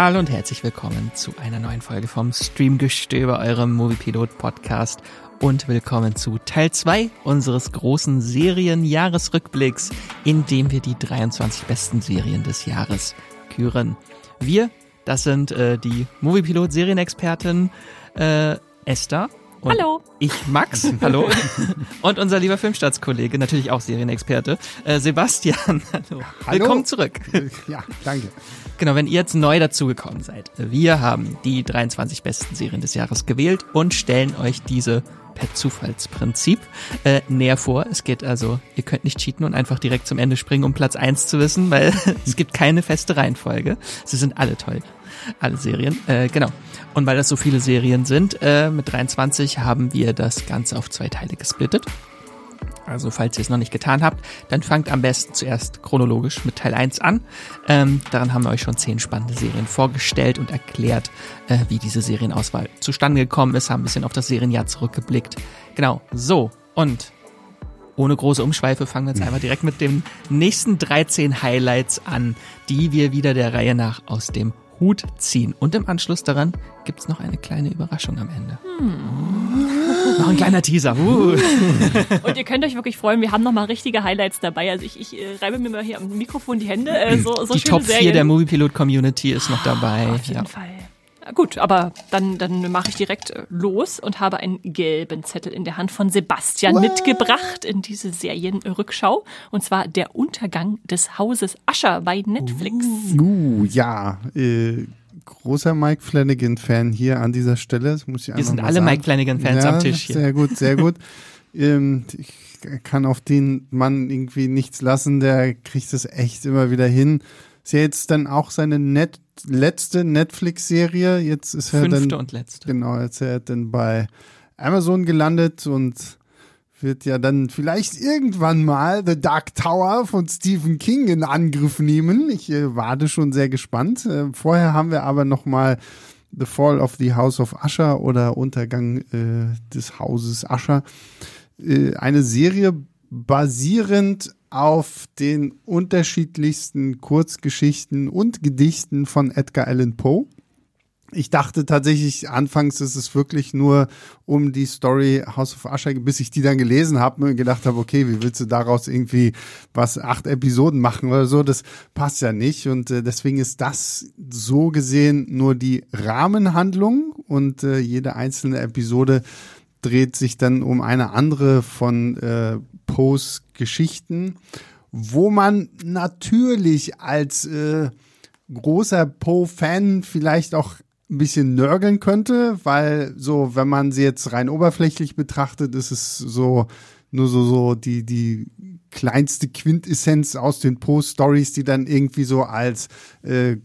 Hallo und herzlich willkommen zu einer neuen Folge vom Streamgestöber, eurem Moviepilot Podcast und willkommen zu Teil 2 unseres großen Serien-Jahresrückblicks, in dem wir die 23 besten Serien des Jahres küren. Wir, das sind äh, die Moviepilot Serienexpertin äh, Esther und Hallo. Ich, Max, hallo. Und unser lieber Filmstaatskollege, natürlich auch Serienexperte, äh, Sebastian, hallo. hallo. Willkommen zurück. Ja, danke. Genau, wenn ihr jetzt neu dazugekommen seid. Wir haben die 23 besten Serien des Jahres gewählt und stellen euch diese per Zufallsprinzip äh, näher vor. Es geht also, ihr könnt nicht cheaten und einfach direkt zum Ende springen, um Platz eins zu wissen, weil es gibt keine feste Reihenfolge. Sie sind alle toll. Alle Serien. Äh, genau. Und weil das so viele Serien sind, äh, mit 23 haben wir das Ganze auf zwei Teile gesplittet. Also falls ihr es noch nicht getan habt, dann fangt am besten zuerst chronologisch mit Teil 1 an. Ähm, daran haben wir euch schon zehn spannende Serien vorgestellt und erklärt, äh, wie diese Serienauswahl zustande gekommen ist, haben ein bisschen auf das Serienjahr zurückgeblickt. Genau, so und ohne große Umschweife fangen wir jetzt einfach direkt mit den nächsten 13 Highlights an, die wir wieder der Reihe nach aus dem Hut ziehen. Und im Anschluss daran gibt's noch eine kleine Überraschung am Ende. Hm. Noch ein kleiner Teaser. Uh. Und ihr könnt euch wirklich freuen, wir haben nochmal richtige Highlights dabei. Also ich, ich äh, reibe mir mal hier am Mikrofon die Hände. Äh, so, so die Top 4 der Moviepilot Community ist noch dabei. Auf jeden ja. Fall. Gut, aber dann, dann mache ich direkt äh, los und habe einen gelben Zettel in der Hand von Sebastian What? mitgebracht in diese Serienrückschau. Und zwar der Untergang des Hauses Ascher bei Netflix. Uh, ja. Äh, großer Mike Flanagan-Fan hier an dieser Stelle. Das muss ich Wir sind alle sagen. Mike Flanagan-Fans ja, am Tisch hier. Sehr gut, sehr gut. ähm, ich kann auf den Mann irgendwie nichts lassen. Der kriegt es echt immer wieder hin. Ist ja jetzt dann auch seine Net letzte Netflix-Serie. Jetzt ist er Fünfte dann. und letzte. Genau, jetzt ist er dann bei Amazon gelandet und wird ja dann vielleicht irgendwann mal The Dark Tower von Stephen King in Angriff nehmen. Ich äh, warte schon sehr gespannt. Äh, vorher haben wir aber noch mal The Fall of the House of Usher oder Untergang äh, des Hauses Usher. Äh, eine Serie basierend auf den unterschiedlichsten Kurzgeschichten und Gedichten von Edgar Allan Poe. Ich dachte tatsächlich anfangs, ist es wirklich nur um die Story House of Usher, bis ich die dann gelesen habe und gedacht habe, okay, wie willst du daraus irgendwie was acht Episoden machen oder so? Das passt ja nicht und äh, deswegen ist das so gesehen nur die Rahmenhandlung und äh, jede einzelne Episode dreht sich dann um eine andere von äh, Poes Geschichten, wo man natürlich als äh, großer Poe-Fan vielleicht auch ein bisschen nörgeln könnte, weil so, wenn man sie jetzt rein oberflächlich betrachtet, ist es so nur so, so die, die kleinste Quintessenz aus den Post-Stories, die dann irgendwie so als äh, äh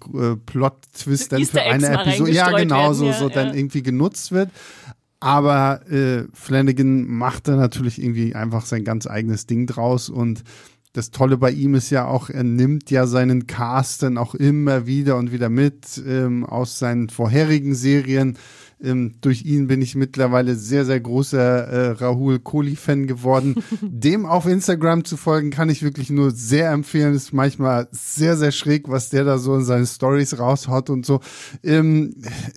Plot-Twist dann für eine Episode, ja genau, werden, so, ja, so ja. dann irgendwie genutzt wird. Aber äh, Flanagan macht da natürlich irgendwie einfach sein ganz eigenes Ding draus und das Tolle bei ihm ist ja auch, er nimmt ja seinen Cast dann auch immer wieder und wieder mit ähm, aus seinen vorherigen Serien. Ähm, durch ihn bin ich mittlerweile sehr, sehr großer äh, Rahul Kohli-Fan geworden. Dem auf Instagram zu folgen, kann ich wirklich nur sehr empfehlen. Ist manchmal sehr, sehr schräg, was der da so in seinen Stories raushaut und so. Ähm,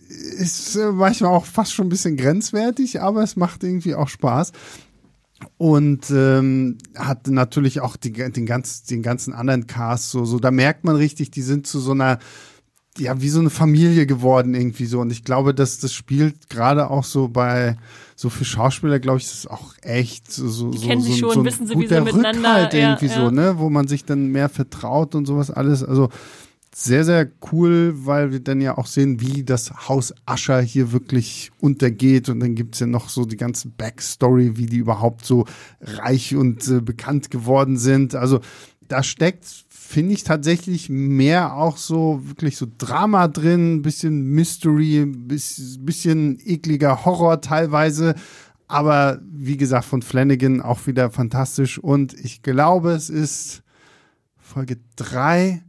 ist äh, manchmal auch fast schon ein bisschen grenzwertig, aber es macht irgendwie auch Spaß und ähm, hat natürlich auch die, den, ganz, den ganzen anderen Cast so, so, da merkt man richtig, die sind zu so einer, ja, wie so eine Familie geworden irgendwie so. Und ich glaube, dass das spielt gerade auch so bei, so für Schauspieler, glaube ich, ist es auch echt so, so, die kennen so, sich schon, so ein wissen sie, wie sie miteinander, Rückhalt irgendwie ja, ja. so, ne, wo man sich dann mehr vertraut und sowas alles. Also, sehr, sehr cool, weil wir dann ja auch sehen, wie das Haus Ascher hier wirklich untergeht. Und dann gibt's ja noch so die ganze Backstory, wie die überhaupt so reich und äh, bekannt geworden sind. Also da steckt, finde ich, tatsächlich mehr auch so wirklich so Drama drin, bisschen Mystery, bisschen ekliger Horror teilweise. Aber wie gesagt, von Flanagan auch wieder fantastisch. Und ich glaube, es ist Folge drei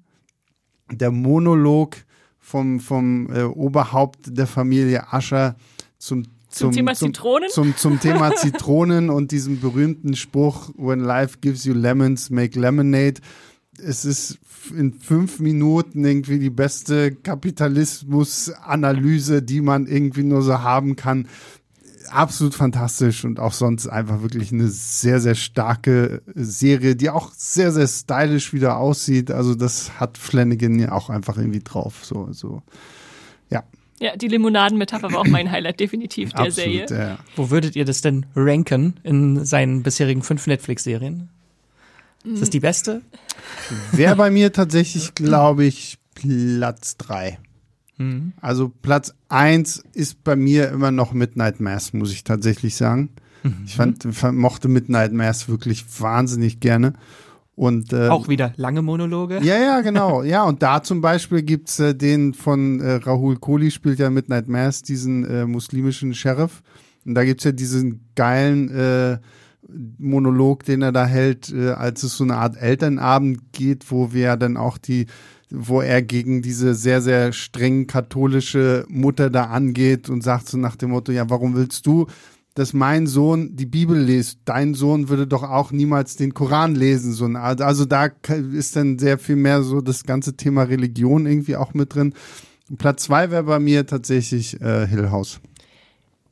der Monolog vom, vom äh, Oberhaupt der Familie Ascher zum zum, zum Thema zum, Zitronen? Zum, zum Thema Zitronen und diesem berühmten Spruch, when life gives you lemons, make lemonade. es ist in fünf Minuten irgendwie die beste Kapitalismus-Analyse, die man irgendwie nur so haben kann. Absolut fantastisch und auch sonst einfach wirklich eine sehr, sehr starke Serie, die auch sehr, sehr stylisch wieder aussieht. Also das hat Flanagan ja auch einfach irgendwie drauf. So, so, ja. Ja, die Limonaden-Metapher war auch mein Highlight, definitiv, der Absolut, Serie. ja. Wo würdet ihr das denn ranken in seinen bisherigen fünf Netflix-Serien? Ist das die beste? Wäre bei mir tatsächlich, glaube ich, Platz drei. Also Platz eins ist bei mir immer noch Midnight Mass, muss ich tatsächlich sagen. Ich fand, fand, mochte Midnight Mass wirklich wahnsinnig gerne. Und, äh, Auch wieder lange Monologe. ja, ja, genau. Ja, und da zum Beispiel gibt's äh, den von äh, Rahul Kohli, spielt ja Midnight Mass, diesen äh, muslimischen Sheriff. Und da gibt's ja diesen geilen äh, Monolog, den er da hält, äh, als es so eine Art Elternabend geht, wo wir dann auch die, wo er gegen diese sehr, sehr streng katholische Mutter da angeht und sagt so nach dem Motto, ja, warum willst du, dass mein Sohn die Bibel liest? Dein Sohn würde doch auch niemals den Koran lesen. So. Also da ist dann sehr viel mehr so das ganze Thema Religion irgendwie auch mit drin. Platz zwei wäre bei mir tatsächlich äh, Hill House.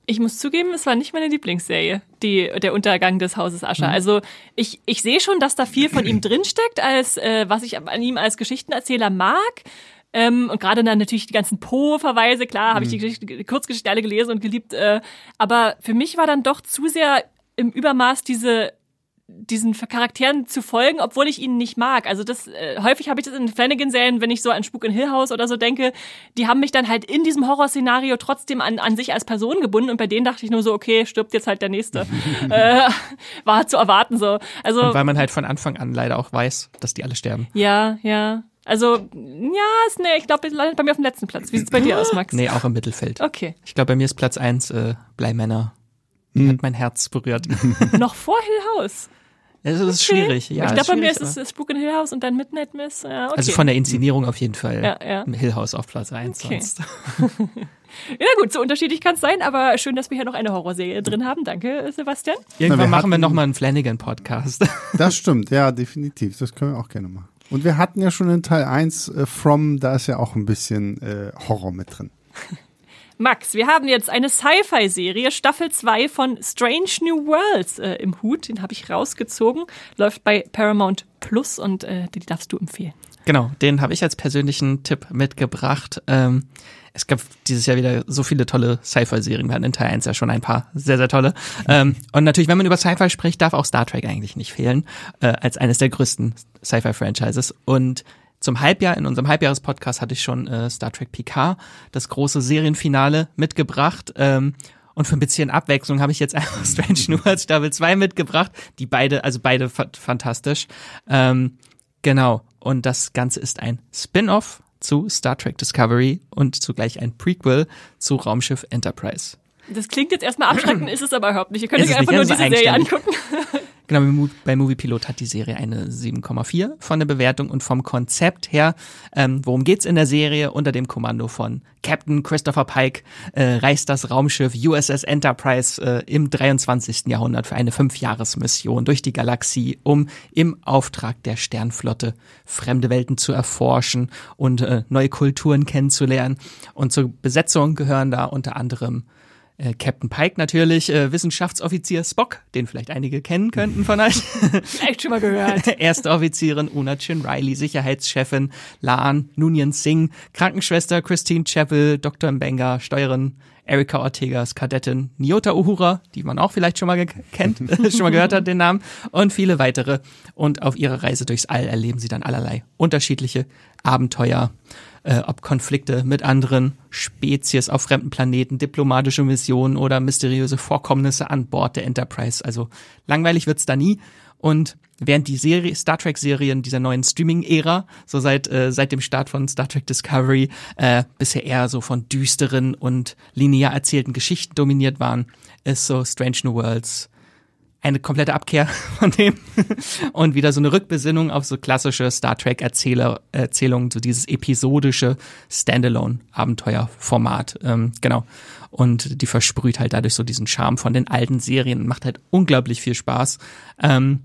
Ich muss zugeben, es war nicht meine Lieblingsserie, die, der Untergang des Hauses Ascher. Also ich, ich sehe schon, dass da viel von ihm drinsteckt, als äh, was ich an ihm als Geschichtenerzähler mag. Ähm, und gerade dann natürlich die ganzen Po-Verweise, klar, habe ich die, Geschichte, die Kurzgeschichte alle gelesen und geliebt. Äh, aber für mich war dann doch zu sehr im Übermaß diese diesen Charakteren zu folgen, obwohl ich ihn nicht mag. Also das äh, häufig habe ich das in Flanagan-Serien, wenn ich so an Spuk in Hill House oder so denke, die haben mich dann halt in diesem Horrorszenario trotzdem an, an sich als Person gebunden und bei denen dachte ich nur so, okay, stirbt jetzt halt der nächste. äh, war zu erwarten so. Also Und weil man halt von Anfang an leider auch weiß, dass die alle sterben. ja, ja. Also ja, ist ne, ich glaube, es landet bei mir auf dem letzten Platz. Wie sieht's bei dir aus, Max? Nee, auch im Mittelfeld. Okay. Ich glaube, bei mir ist Platz eins äh, Bleimänner. Hm. Hat mein Herz berührt. Noch vor Hill House. Es ist schwierig. Ja, ich glaube, bei mir ist es Spuk in Hill House und dann Midnight Miss. Ja, okay. Also von der Inszenierung auf jeden Fall. Ja, ja. Hill House auf Platz eins Okay. sonst. Ja gut, so unterschiedlich kann es sein, aber schön, dass wir hier noch eine Horrorserie drin haben. Danke, Sebastian. Irgendwann wir machen wir nochmal einen Flanagan-Podcast. Das stimmt, ja, definitiv. Das können wir auch gerne machen. Und wir hatten ja schon in Teil 1 äh, From, da ist ja auch ein bisschen äh, Horror mit drin. Max, wir haben jetzt eine Sci-Fi-Serie, Staffel 2 von Strange New Worlds äh, im Hut. Den habe ich rausgezogen. Läuft bei Paramount Plus und äh, die darfst du empfehlen. Genau, den habe ich als persönlichen Tipp mitgebracht. Ähm, es gab dieses Jahr wieder so viele tolle Sci-Fi-Serien. Wir hatten in Teil 1 ja schon ein paar sehr, sehr tolle. Ähm, und natürlich, wenn man über Sci-Fi spricht, darf auch Star Trek eigentlich nicht fehlen, äh, als eines der größten Sci-Fi-Franchises. Und zum Halbjahr, in unserem Halbjahres-Podcast hatte ich schon äh, Star Trek Picard, das große Serienfinale, mitgebracht. Ähm, und für ein bisschen Abwechslung habe ich jetzt einfach Strange New Worlds Staffel 2 mitgebracht, die beide, also beide fa fantastisch. Ähm, genau. Und das Ganze ist ein Spin-off zu Star Trek Discovery und zugleich ein Prequel zu Raumschiff Enterprise. Das klingt jetzt erstmal abschreckend, ist es aber überhaupt nicht. Ihr könnt euch einfach nur diese Serie angucken. Genau, bei Mo- bei Movie Pilot hat die Serie eine 7,4 von der Bewertung und vom Konzept her, ähm, worum geht's in der Serie? Unter dem Kommando von Captain Christopher Pike äh, reist das Raumschiff USS Enterprise äh, im 23. Jahrhundert für eine Fünfjahresmission durch die Galaxie, um im Auftrag der Sternflotte fremde Welten zu erforschen und äh, neue Kulturen kennenzulernen. Und zur Besetzung gehören da unter anderem äh, Captain Pike natürlich, äh, Wissenschaftsoffizier Spock, den vielleicht einige kennen könnten von euch. Vielleicht schon mal gehört. Erste Offizierin Una Chin Riley, Sicherheitschefin Laan Nunyan Singh, Krankenschwester Christine Chappell, Dr. Mbenga, Steuerin Erika Ortegas, Kadettin Nyota Uhura, die man auch vielleicht schon mal kennt, schon mal gehört hat, den Namen, und viele weitere. Und auf ihrer Reise durchs All erleben sie dann allerlei unterschiedliche Abenteuer, äh, ob Konflikte mit anderen Spezies auf fremden Planeten, diplomatische Missionen oder mysteriöse Vorkommnisse an Bord der Enterprise. Also langweilig wird's da nie. Und während die Serie, Star Trek-Serien dieser neuen Streaming-Ära, so seit, äh, seit dem Start von Star Trek Discovery, äh, bisher eher so von düsteren und linear erzählten Geschichten dominiert waren, ist so Strange New Worlds eine komplette Abkehr von dem und wieder so eine Rückbesinnung auf so klassische Star Trek Erzähler, Erzählungen, so dieses episodische Standalone-Abenteuerformat, ähm, genau. Und die versprüht halt dadurch so diesen Charme von den alten Serien macht halt unglaublich viel Spaß. Ähm,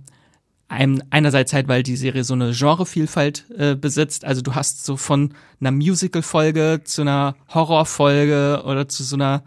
Ein, einerseits halt, weil die Serie so eine Genrevielfalt äh, besitzt. Also du hast so von einer Musical-Folge zu einer Horrorfolge oder zu so einer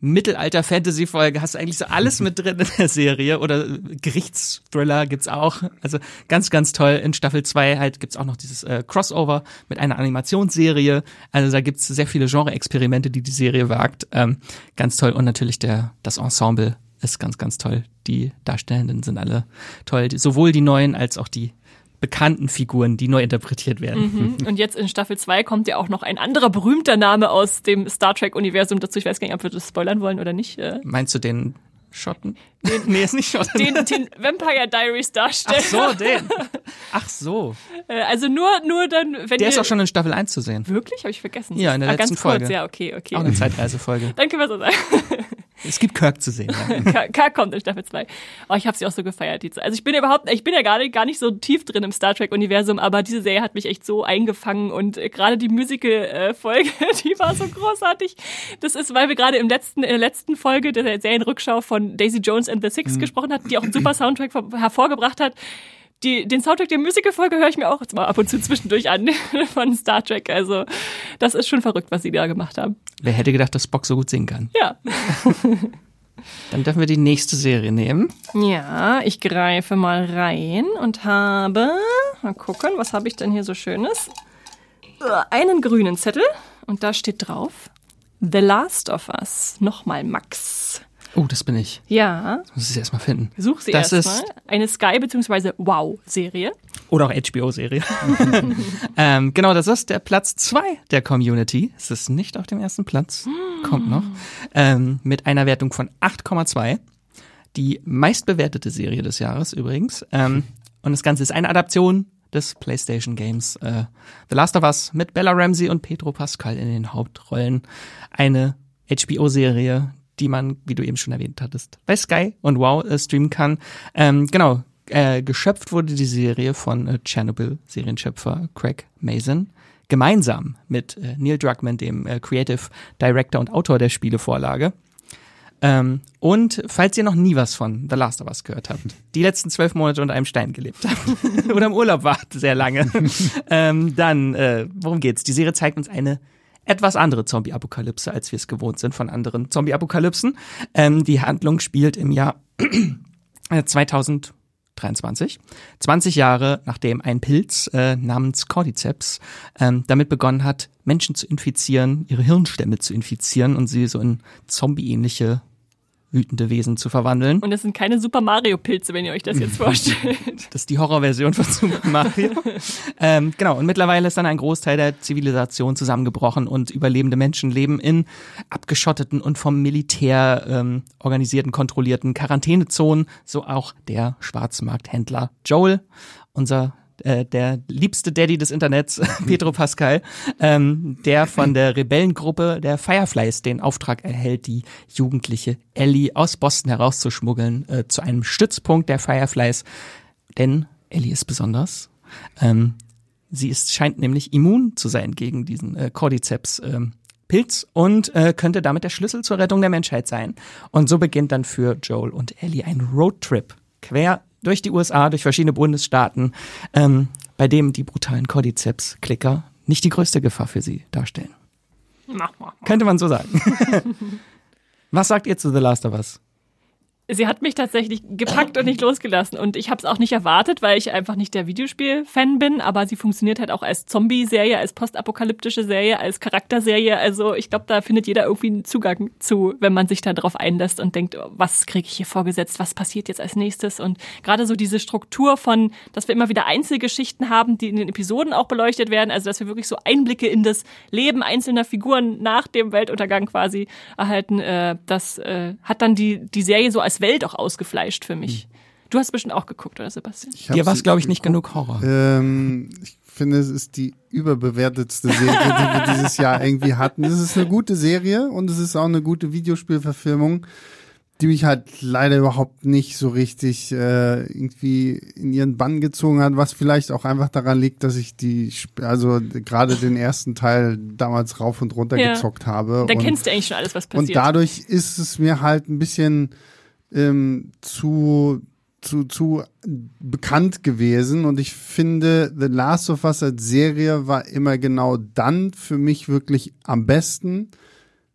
Mittelalter-Fantasy-Folge hast du eigentlich so alles mit drin in der Serie oder Gerichtsthriller gibt's auch. Also ganz, ganz toll. In Staffel 2 halt gibt's auch noch dieses äh, Crossover mit einer Animationsserie. Also da gibt's sehr viele Genre-Experimente, die die Serie wagt. Ähm, ganz toll. Und natürlich der, das Ensemble ist ganz, ganz toll. Die Darstellenden sind alle toll. Sowohl die neuen als auch die bekannten Figuren, die neu interpretiert werden. Mhm. Und jetzt in Staffel 2 kommt ja auch noch ein anderer berühmter Name aus dem Star Trek-Universum dazu. Ich weiß gar nicht, ob wir das spoilern wollen oder nicht. Äh. Meinst du den Schotten? Den, nee, ist nicht Schotten. Den, den Vampire Diaries darstellt. Ach so, den. Ach so. Äh, also nur, nur dann, wenn Der ist auch schon in Staffel 1 zu sehen. Wirklich? Habe ich vergessen. Ja, in der ah, letzten ganz kurz. Folge. Ja, okay, okay. Auch eine Zeitreisefolge. Dann können wir so sagen. Es gibt Kirk zu sehen. Ja. Kirk kommt in Staffel 2. Oh, ich habe sie auch so gefeiert. Die Also ich bin überhaupt, ich bin ja gerade gar nicht so tief drin im Star Trek-Universum, aber diese Serie hat mich echt so eingefangen und äh, gerade die Musical-Folge, die war so großartig. Das ist, weil wir gerade im letzten, in der letzten Folge der Serienrückschau von Daisy Jones and the Six mhm. gesprochen hatten, die auch einen super Soundtrack hervorgebracht hat die, den Soundtrack der Musical-Folge höre ich mir auch jetzt mal ab und zu zwischendurch an von Star Trek. Also das ist schon verrückt, was sie da gemacht haben. Wer hätte gedacht, dass Spock so gut singen kann? Ja. Dann dürfen wir die nächste Serie nehmen. Ja, ich greife mal rein und habe, mal gucken, was habe ich denn hier so Schönes? Einen grünen Zettel und da steht drauf The Last of Us. Nochmal Max. Oh, das bin ich. Ja. Das muss ich erstmal finden. Such sie erstmal. Eine Sky- bzw. Wow-Serie. Oder auch HBO-Serie. ähm, genau, das ist der Platz 2 der Community. Es ist nicht auf dem ersten Platz. Kommt noch. Ähm, mit einer Wertung von 8,2. Die meistbewertete Serie des Jahres übrigens. Ähm, und das Ganze ist eine Adaption des PlayStation Games äh, The Last of Us mit Bella Ramsey und Pedro Pascal in den Hauptrollen. Eine HBO-Serie, die man, wie du eben schon erwähnt hattest, bei Sky und Wow äh, streamen kann. Ähm, genau, äh, geschöpft wurde die Serie von äh, Chernobyl-Serienschöpfer Craig Mason gemeinsam mit äh, Neil Druckmann, dem äh, Creative Director und Autor der Spielevorlage. Ähm, und falls ihr noch nie was von The Last of Us gehört habt, die letzten zwölf Monate unter einem Stein gelebt habt oder im Urlaub wart sehr lange, ähm, dann, äh, worum geht's? Die Serie zeigt uns eine etwas andere Zombie-Apokalypse, als wir es gewohnt sind von anderen Zombie-Apokalypsen. Ähm, die Handlung spielt im Jahr 2023, 20 Jahre nachdem ein Pilz äh, namens Cordyceps ähm, damit begonnen hat, Menschen zu infizieren, ihre Hirnstämme zu infizieren und sie so in zombie-ähnliche wütende Wesen zu verwandeln. Und das sind keine Super Mario-Pilze, wenn ihr euch das jetzt vorstellt. Das ist die Horrorversion von Super Mario. ähm, genau, und mittlerweile ist dann ein Großteil der Zivilisation zusammengebrochen und überlebende Menschen leben in abgeschotteten und vom Militär ähm, organisierten, kontrollierten Quarantänezonen, so auch der Schwarzmarkthändler Joel, unser äh, der liebste Daddy des Internets, Pedro Pascal, ähm, der von der Rebellengruppe der Fireflies den Auftrag erhält, die jugendliche Ellie aus Boston herauszuschmuggeln äh, zu einem Stützpunkt der Fireflies. Denn Ellie ist besonders. Ähm, sie ist, scheint nämlich immun zu sein gegen diesen äh, Cordyceps. Ähm, Pilz und äh, könnte damit der Schlüssel zur Rettung der Menschheit sein. Und so beginnt dann für Joel und Ellie ein Roadtrip quer durch die USA, durch verschiedene Bundesstaaten, ähm, bei dem die brutalen Cordyceps-Klicker nicht die größte Gefahr für sie darstellen. Mach, mach, mach. Könnte man so sagen. Was sagt ihr zu The Last of Us? Sie hat mich tatsächlich gepackt und nicht losgelassen. Und ich habe es auch nicht erwartet, weil ich einfach nicht der Videospiel-Fan bin. Aber sie funktioniert halt auch als Zombie-Serie, als postapokalyptische Serie, als Charakterserie. Also ich glaube, da findet jeder irgendwie einen Zugang zu, wenn man sich da drauf einlässt und denkt, was kriege ich hier vorgesetzt, was passiert jetzt als nächstes. Und gerade so diese Struktur von, dass wir immer wieder Einzelgeschichten haben, die in den Episoden auch beleuchtet werden. Also dass wir wirklich so Einblicke in das Leben einzelner Figuren nach dem Weltuntergang quasi erhalten. Äh, das äh, hat dann die, die Serie so als Welt auch ausgefleischt für mich. Hm. Du hast bestimmt auch geguckt, oder Sebastian? Dir war es, glaube ich, nicht genug Horror. Ähm, ich finde, es ist die überbewertetste Serie, die wir dieses Jahr irgendwie hatten. Es ist eine gute Serie und es ist auch eine gute Videospielverfilmung, die mich halt leider überhaupt nicht so richtig äh, irgendwie in ihren Bann gezogen hat, was vielleicht auch einfach daran liegt, dass ich die, also gerade den ersten Teil damals rauf und runter ja. gezockt habe. Da kennst du eigentlich schon alles, was passiert. Und dadurch ist es mir halt ein bisschen ähm, zu zu, zu bekannt gewesen. Und ich finde, The Last of Us als Serie war immer genau dann für mich wirklich am besten,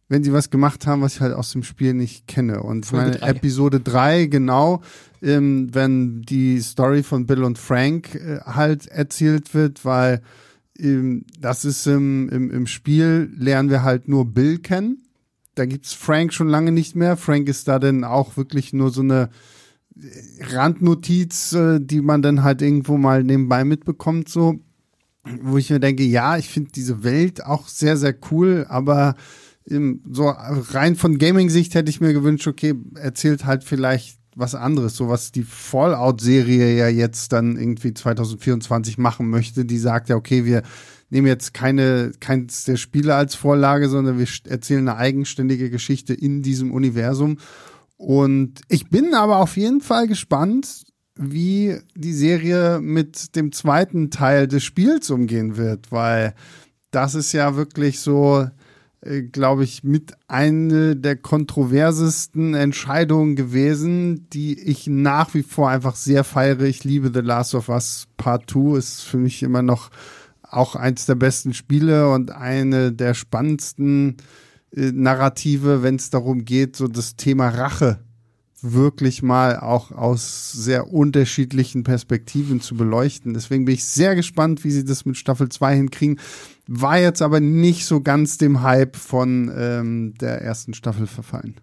wenn sie was gemacht haben, was ich halt aus dem Spiel nicht kenne. Und Folge meine drei. Episode 3, genau, ähm, wenn die Story von Bill und Frank äh, halt erzählt wird, weil ähm, das ist im, im, im Spiel, lernen wir halt nur Bill kennen. Da gibt's Frank schon lange nicht mehr. Frank ist da dann auch wirklich nur so eine Randnotiz, äh, die man dann halt irgendwo mal nebenbei mitbekommt, so. Wo ich mir denke, ja, ich finde diese Welt auch sehr, sehr cool, aber im, so rein von Gaming-Sicht hätte ich mir gewünscht, okay, erzählt halt vielleicht was anderes, so was die Fallout-Serie ja jetzt dann irgendwie 2024 machen möchte. Die sagt ja, okay, wir nehmen jetzt keine, keins der Spiele als Vorlage, sondern wir erzählen eine eigenständige Geschichte in diesem Universum. Und ich bin aber auf jeden Fall gespannt, wie die Serie mit dem zweiten Teil des Spiels umgehen wird, weil das ist ja wirklich so, äh, glaube ich, mit eine der kontroversesten Entscheidungen gewesen, die ich nach wie vor einfach sehr feiere. Ich liebe The Last of Us Part 2, ist für mich immer noch auch eins der besten Spiele und eine der spannendsten äh, Narrative, wenn es darum geht, so das Thema Rache wirklich mal auch aus sehr unterschiedlichen Perspektiven zu beleuchten. Deswegen bin ich sehr gespannt, wie sie das mit Staffel 2 hinkriegen. War jetzt aber nicht so ganz dem Hype von ähm, der ersten Staffel verfallen.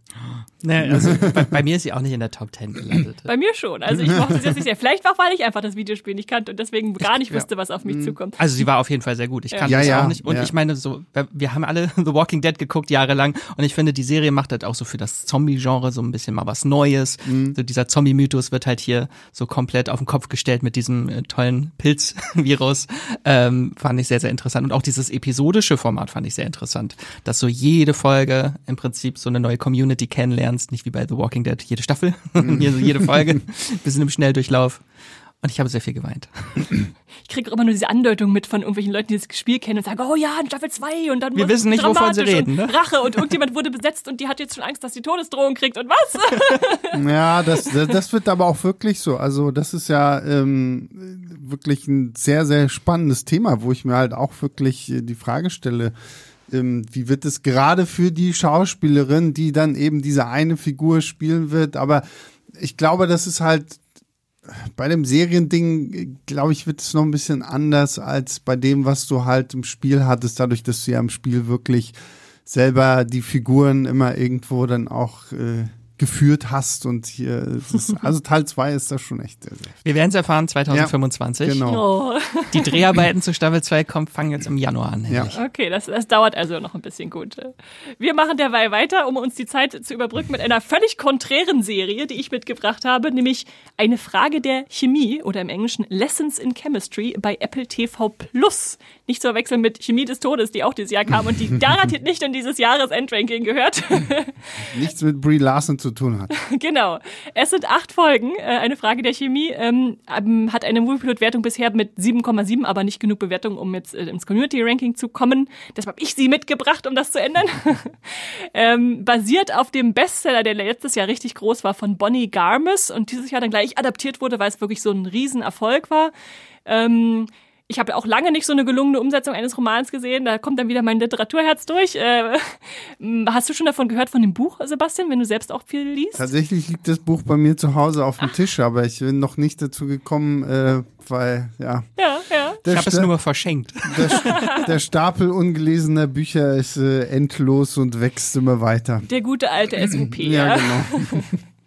Nee, also bei, bei mir ist sie auch nicht in der Top 10 gelandet. Bei mir schon. Also ich mochte es jetzt nicht sehr. Vielleicht war, weil ich einfach das Videospiel nicht kannte und deswegen gar nicht wusste, was auf mich zukommt. Also sie war auf jeden Fall sehr gut. Ich kannte Ja, es ja, auch nicht. Und ja. ich meine, so, wir haben alle The Walking Dead geguckt jahrelang und ich finde, die Serie macht halt auch so für das Zombie-Genre so ein bisschen mal was Neues. Mhm. So dieser Zombie-Mythos wird halt hier so komplett auf den Kopf gestellt mit diesem äh, tollen Pilz-Virus. Ähm, fand ich sehr, sehr interessant. Und auch dieses episodische Format fand ich sehr interessant. Dass so jede Folge im Prinzip so eine neue Community kennenlernst, nicht wie bei The Walking Dead jede Staffel, Mhm. jede Folge, bisschen im Schnelldurchlauf. Und ich habe sehr viel geweint. Ich kriege auch immer nur diese Andeutung mit von irgendwelchen Leuten, die das Spiel kennen und sagen, oh ja, in Staffel 2 und dann Wir wird wissen es nicht, wovon sie dramatisch reden, und ne? Rache und irgendjemand wurde besetzt und die hat jetzt schon Angst, dass sie Todesdrohung kriegt und was? Ja, das, das, das wird aber auch wirklich so. Also das ist ja ähm, wirklich ein sehr, sehr spannendes Thema, wo ich mir halt auch wirklich äh, die Frage stelle, ähm, wie wird es gerade für die Schauspielerin, die dann eben diese eine Figur spielen wird, aber ich glaube, das ist halt bei dem Seriending, äh, glaube ich, wird es noch ein bisschen anders als bei dem, was du halt im Spiel hattest, dadurch, dass du ja im Spiel wirklich selber die Figuren immer irgendwo dann auch äh, geführt hast und hier, es ist, also Teil 2 ist das schon echt sehr, sehr. Wir werden es erfahren 2025. Genau. Oh. Die Dreharbeiten zu Staffel 2 kommen, fangen jetzt im Januar an. Ja. Okay, das, das dauert also noch ein bisschen gut. Wir machen derweil weiter, um uns die Zeit zu überbrücken mit einer völlig konträren Serie, die ich mitgebracht habe, nämlich eine Frage der Chemie oder im Englischen Lessons in Chemistry bei Apple TV Plus. Nicht zu verwechseln mit Chemie des Todes, die auch dieses Jahr kam und die garantiert nicht in dieses Jahresendranking gehört. Nichts mit Brie Larson zu tun hat. genau. Es sind acht Folgen. Äh, eine Frage der Chemie ähm, hat eine Moviepilot-Wertung bisher mit 7,7, aber nicht genug Bewertung, um jetzt äh, ins Community-Ranking zu kommen. Deshalb habe ich sie mitgebracht, um das zu ändern. ähm, basiert auf dem Bestseller, der letztes Jahr richtig groß war, von Bonnie Garmus und dieses Jahr dann gleich adaptiert wurde, weil es wirklich so ein Riesenerfolg war. Ähm, ich habe auch lange nicht so eine gelungene Umsetzung eines Romans gesehen. Da kommt dann wieder mein Literaturherz durch. Äh, hast du schon davon gehört von dem Buch, Sebastian, wenn du selbst auch viel liest? Tatsächlich liegt das Buch bei mir zu Hause auf dem Tisch, aber ich bin noch nicht dazu gekommen, äh, weil, ja. Ja, ja. Der, Ich habe es nur verschenkt. der, der Stapel ungelesener Bücher ist äh, endlos und wächst immer weiter. Der gute alte SUP. Ja, ja. genau.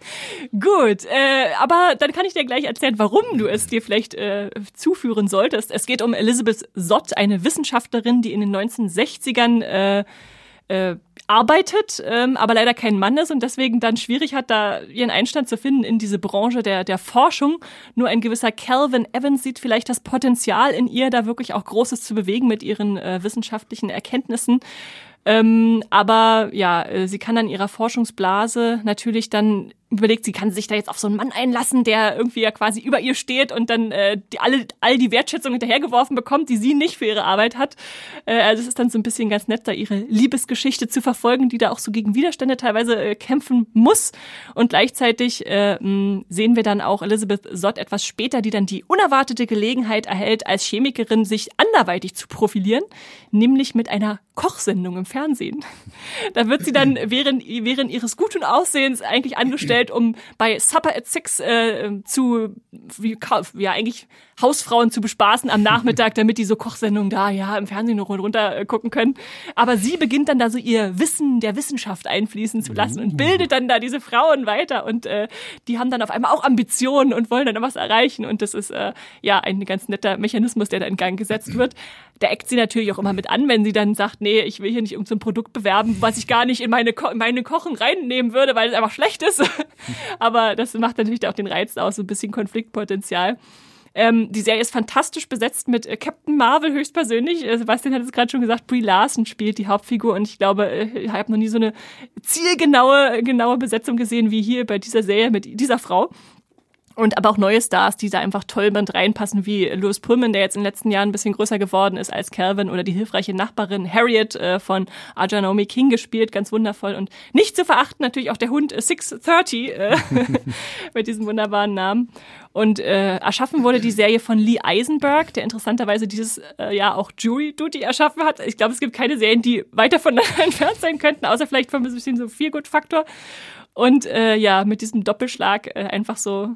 Gut, äh, aber dann kann ich dir gleich erzählen, warum du es dir vielleicht äh, zuführen solltest. Es geht um Elizabeth Sott, eine Wissenschaftlerin, die in den 1960ern äh, äh, arbeitet, ähm, aber leider kein Mann ist und deswegen dann schwierig hat, da ihren Einstand zu finden in diese Branche der, der Forschung. Nur ein gewisser Calvin Evans sieht vielleicht das Potenzial in ihr, da wirklich auch Großes zu bewegen mit ihren äh, wissenschaftlichen Erkenntnissen. Ähm, aber ja, äh, sie kann an ihrer Forschungsblase natürlich dann überlegt, sie kann sich da jetzt auf so einen Mann einlassen, der irgendwie ja quasi über ihr steht und dann äh, die, alle, all die Wertschätzung hinterhergeworfen bekommt, die sie nicht für ihre Arbeit hat. Äh, also es ist dann so ein bisschen ganz nett, da ihre Liebesgeschichte zu verfolgen, die da auch so gegen Widerstände teilweise äh, kämpfen muss. Und gleichzeitig äh, sehen wir dann auch Elizabeth Sott etwas später, die dann die unerwartete Gelegenheit erhält, als Chemikerin sich anderweitig zu profilieren, nämlich mit einer Kochsendung im Fernsehen. Da wird sie dann während, während ihres guten Aussehens eigentlich angestellt, um bei Supper at Six äh, zu, wie, ja, eigentlich Hausfrauen zu bespaßen am Nachmittag, damit die so Kochsendungen da, ja, im Fernsehen noch runter äh, gucken können. Aber sie beginnt dann da so ihr Wissen der Wissenschaft einfließen zu lassen und bildet dann da diese Frauen weiter und äh, die haben dann auf einmal auch Ambitionen und wollen dann was erreichen und das ist äh, ja ein ganz netter Mechanismus, der da in Gang gesetzt wird. Da eckt sie natürlich auch immer mit an, wenn sie dann sagt, nee, ich will hier nicht irgendein so Produkt bewerben, was ich gar nicht in meine, Ko meine Kochen reinnehmen würde, weil es einfach schlecht ist. Aber das macht natürlich auch den Reiz aus, so ein bisschen Konfliktpotenzial. Ähm, die Serie ist fantastisch besetzt mit äh, Captain Marvel höchstpersönlich. Äh, Sebastian hat es gerade schon gesagt, Brie Larson spielt die Hauptfigur und ich glaube, äh, ich habe noch nie so eine zielgenaue genaue Besetzung gesehen wie hier bei dieser Serie mit dieser Frau. Und aber auch neue Stars, die da einfach toll mit reinpassen, wie Louis Pullman, der jetzt in den letzten Jahren ein bisschen größer geworden ist als Calvin oder die hilfreiche Nachbarin Harriet äh, von Aja Naomi King gespielt, ganz wundervoll. Und nicht zu verachten natürlich auch der Hund 630 äh, mit diesem wunderbaren Namen. Und äh, erschaffen wurde die Serie von Lee Eisenberg, der interessanterweise dieses äh, Jahr auch Jury Duty erschaffen hat. Ich glaube, es gibt keine Serien, die weiter voneinander entfernt sein könnten, außer vielleicht von ein bisschen so viel Good Faktor. Und äh, ja, mit diesem Doppelschlag äh, einfach so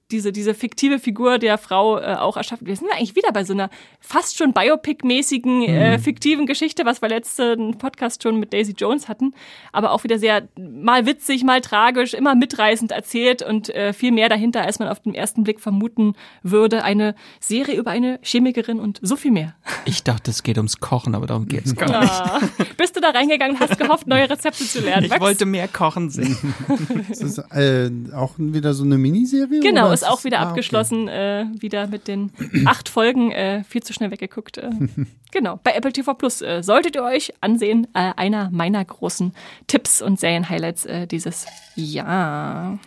diese, diese fiktive Figur der Frau äh, auch erschaffen. Wir sind ja eigentlich wieder bei so einer fast schon Biopic-mäßigen, äh, mhm. fiktiven Geschichte, was wir letzten Podcast schon mit Daisy Jones hatten. Aber auch wieder sehr mal witzig, mal tragisch, immer mitreißend erzählt und äh, viel mehr dahinter, als man auf den ersten Blick vermuten würde. Eine Serie über eine Chemikerin und so viel mehr. Ich dachte, es geht ums Kochen, aber darum geht es gar nicht. Ja. Bist du da reingegangen und hast gehofft, neue Rezepte zu lernen? Ich wollte mehr kochen sehen. ist das äh, auch wieder so eine Miniserie? Genau, oder? Ist auch wieder ah, abgeschlossen, okay. äh, wieder mit den acht Folgen, äh, viel zu schnell weggeguckt. Äh. genau, bei Apple TV Plus äh, solltet ihr euch ansehen, äh, einer meiner großen Tipps und Serien-Highlights äh, dieses Jahr.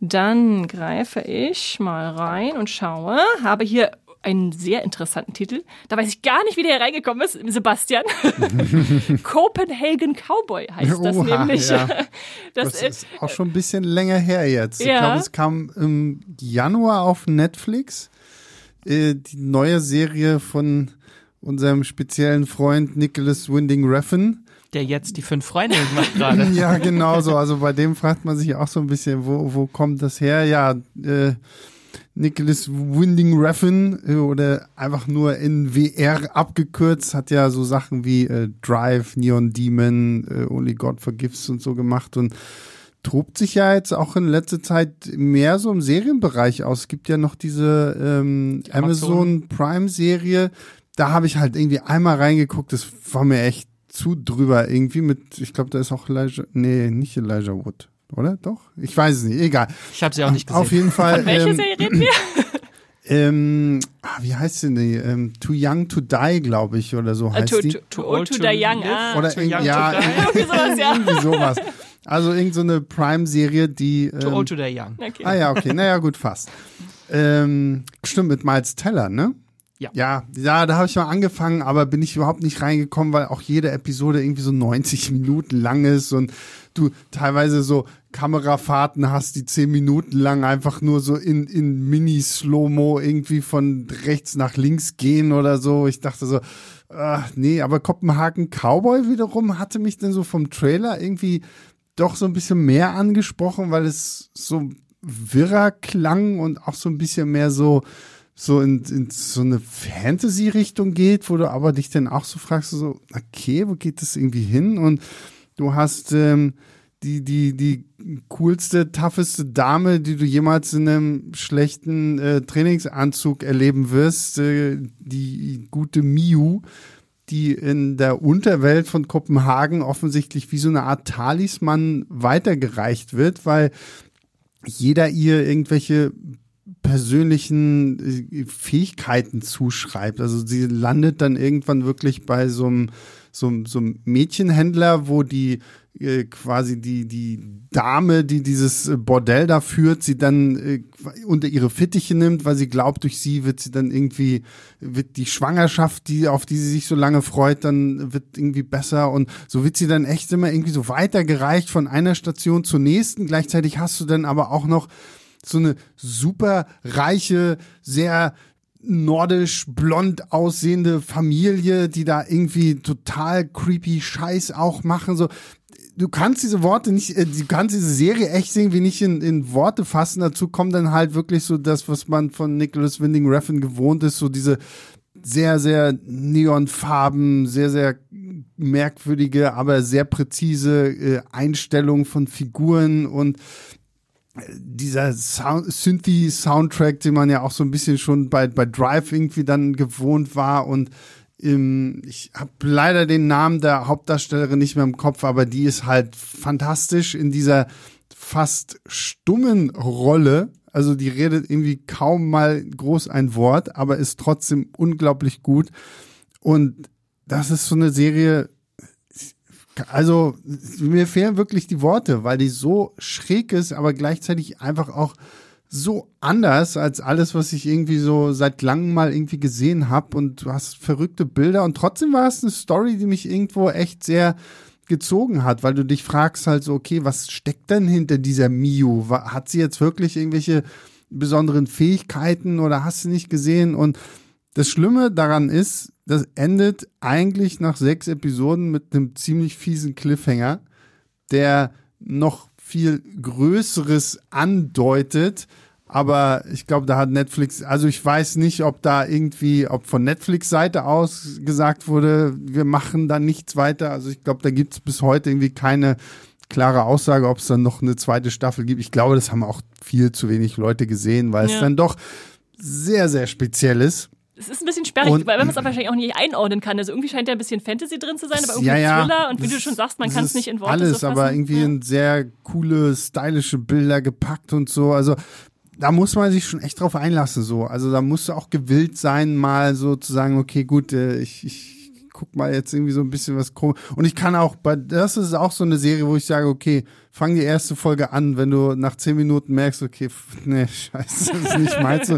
Dann greife ich mal rein und schaue, habe hier einen sehr interessanten Titel. Da weiß ich gar nicht, wie der hier reingekommen ist, Sebastian. Copenhagen Cowboy heißt das Oha, nämlich. Ja. Das, das, ist auch schon ein bisschen länger her jetzt. Ja. Ich glaube, es kam im Januar auf Netflix. Äh, die neue Serie von unserem speziellen Freund Nicholas Winding Refn. Der jetzt die fünf Freunde macht gerade. ja, genau so. Also bei dem fragt man sich auch so ein bisschen, wo, wo kommt das her? Ja, äh, Nicholas Winding Refn äh, oder einfach nur NWR abgekürzt, hat ja so Sachen wie äh, Drive, Neon Demon, äh, Only God Forgives und so gemacht und tobt sich ja jetzt auch in letzter Zeit mehr so im Serienbereich aus. Es gibt ja noch diese ähm, Die Amazon. Amazon Prime Serie. Da habe ich halt irgendwie einmal reingeguckt, das war mir echt zu drüber irgendwie mit, ich glaube, da ist auch Elijah, nee, nicht Elijah Wood oder? Doch? Ich weiß es nicht, egal. Ich habe sie auch nicht gesehen. Auf jeden Fall. Von welcher ähm, Serie reden wir? Ähm, ah, wie heißt sie denn? Ähm, Too Young to Die, glaube ich, oder so äh, heißt uh, too, die. Too, too Old to, Die Young, ah. Oder too young ja, irgendwie sowas, ja. irgendwie sowas. Also irgendeine so Prime-Serie, die. Ähm, too Old to Die Young. Okay. Ah ja, okay, naja, gut, fast. Ähm, stimmt, mit Miles Teller, ne? Ja. Ja, ja da habe ich mal angefangen, aber bin ich überhaupt nicht reingekommen, weil auch jede Episode irgendwie so 90 Minuten lang ist und du teilweise so Kamerafahrten hast, die zehn Minuten lang einfach nur so in, in Mini-Slow-Mo irgendwie von rechts nach links gehen oder so. Ich dachte so, ach, nee, aber Kopenhagen Cowboy wiederum hatte mich dann so vom Trailer irgendwie doch so ein bisschen mehr angesprochen, weil es so wirrer klang und auch so ein bisschen mehr so so in, in so eine Fantasy-Richtung geht, wo du aber dich dann auch so fragst, so, okay, wo geht das irgendwie hin? Und du hast ähm, die, die, die coolste, tougheste Dame, die du jemals in einem schlechten äh, Trainingsanzug erleben wirst, äh, die gute Miu, die in der Unterwelt von Kopenhagen offensichtlich wie so eine Art Talisman weitergereicht wird, weil jeder ihr irgendwelche persönlichen äh, Fähigkeiten zuschreibt. Also sie landet dann irgendwann wirklich bei so einem so, so ein Mädchenhändler, wo die äh, quasi die, die Dame, die dieses Bordell da führt, sie dann äh, unter ihre Fittiche nimmt, weil sie glaubt, durch sie wird sie dann irgendwie, wird die Schwangerschaft, die, auf die sie sich so lange freut, dann wird irgendwie besser und so wird sie dann echt immer irgendwie so weitergereicht von einer Station zur nächsten. Gleichzeitig hast du dann aber auch noch so eine super reiche, sehr nordisch blond aussehende Familie, die da irgendwie total creepy Scheiß auch machen. So, du kannst diese Worte nicht, äh, du kannst diese Serie echt irgendwie nicht in, in Worte fassen. Dazu kommt dann halt wirklich so das, was man von Nicholas Winding Refn gewohnt ist, so diese sehr, sehr Neonfarben, sehr, sehr merkwürdige, aber sehr präzise äh, Einstellung von Figuren und dieser Sound, Synthy-Soundtrack, den man ja auch so ein bisschen schon bei, bei Drive irgendwie dann gewohnt war und im, ich habe leider den Namen der Hauptdarstellerin nicht mehr im Kopf, aber die ist halt fantastisch in dieser fast stummen Rolle. Also die redet irgendwie kaum mal groß ein Wort, aber ist trotzdem unglaublich gut. Und das ist so eine Serie, also mir fehlen wirklich die Worte, weil die so schräg ist, aber gleichzeitig einfach auch so anders als alles, was ich irgendwie so seit langem mal irgendwie gesehen habe. Und du hast verrückte Bilder und trotzdem war es eine Story, die mich irgendwo echt sehr gezogen hat, weil du dich fragst halt so, okay, was steckt denn hinter dieser Miu? Hat sie jetzt wirklich irgendwelche besonderen Fähigkeiten oder hast du nicht gesehen? Und das Schlimme daran ist, das endet eigentlich nach sechs Episoden mit einem ziemlich fiesen Cliffhanger, der noch viel Größeres andeutet, aber ich glaube, da hat Netflix, also ich weiß nicht, ob da irgendwie, ob von Netflix-Seite aus gesagt wurde, wir machen da nichts weiter. Also ich glaube, da gibt es bis heute irgendwie keine klare Aussage, ob es dann noch eine zweite Staffel gibt. Ich glaube, das haben auch viel zu wenig Leute gesehen, weil ja. es dann doch sehr, sehr speziell ist. Es ist ein bisschen sperrig, und, weil man es aber wahrscheinlich auch nicht einordnen kann. Also irgendwie scheint ja ein bisschen Fantasy drin zu sein, aber irgendwie ja, ja, Thriller. Und wie du schon sagst, man kann es nicht in Worte Alles, so aber irgendwie ja. in sehr coole, stylische Bilder gepackt und so. Also da muss man sich schon echt drauf einlassen, so. Also da musst du auch gewillt sein, mal so zu sagen, okay, gut, äh, ich, ich guck mal jetzt irgendwie so ein bisschen was komisch. Und ich kann auch, bei, das ist auch so eine Serie, wo ich sage, okay, fang die erste Folge an, wenn du nach zehn Minuten merkst, okay, nee, scheiße, das ist nicht meins,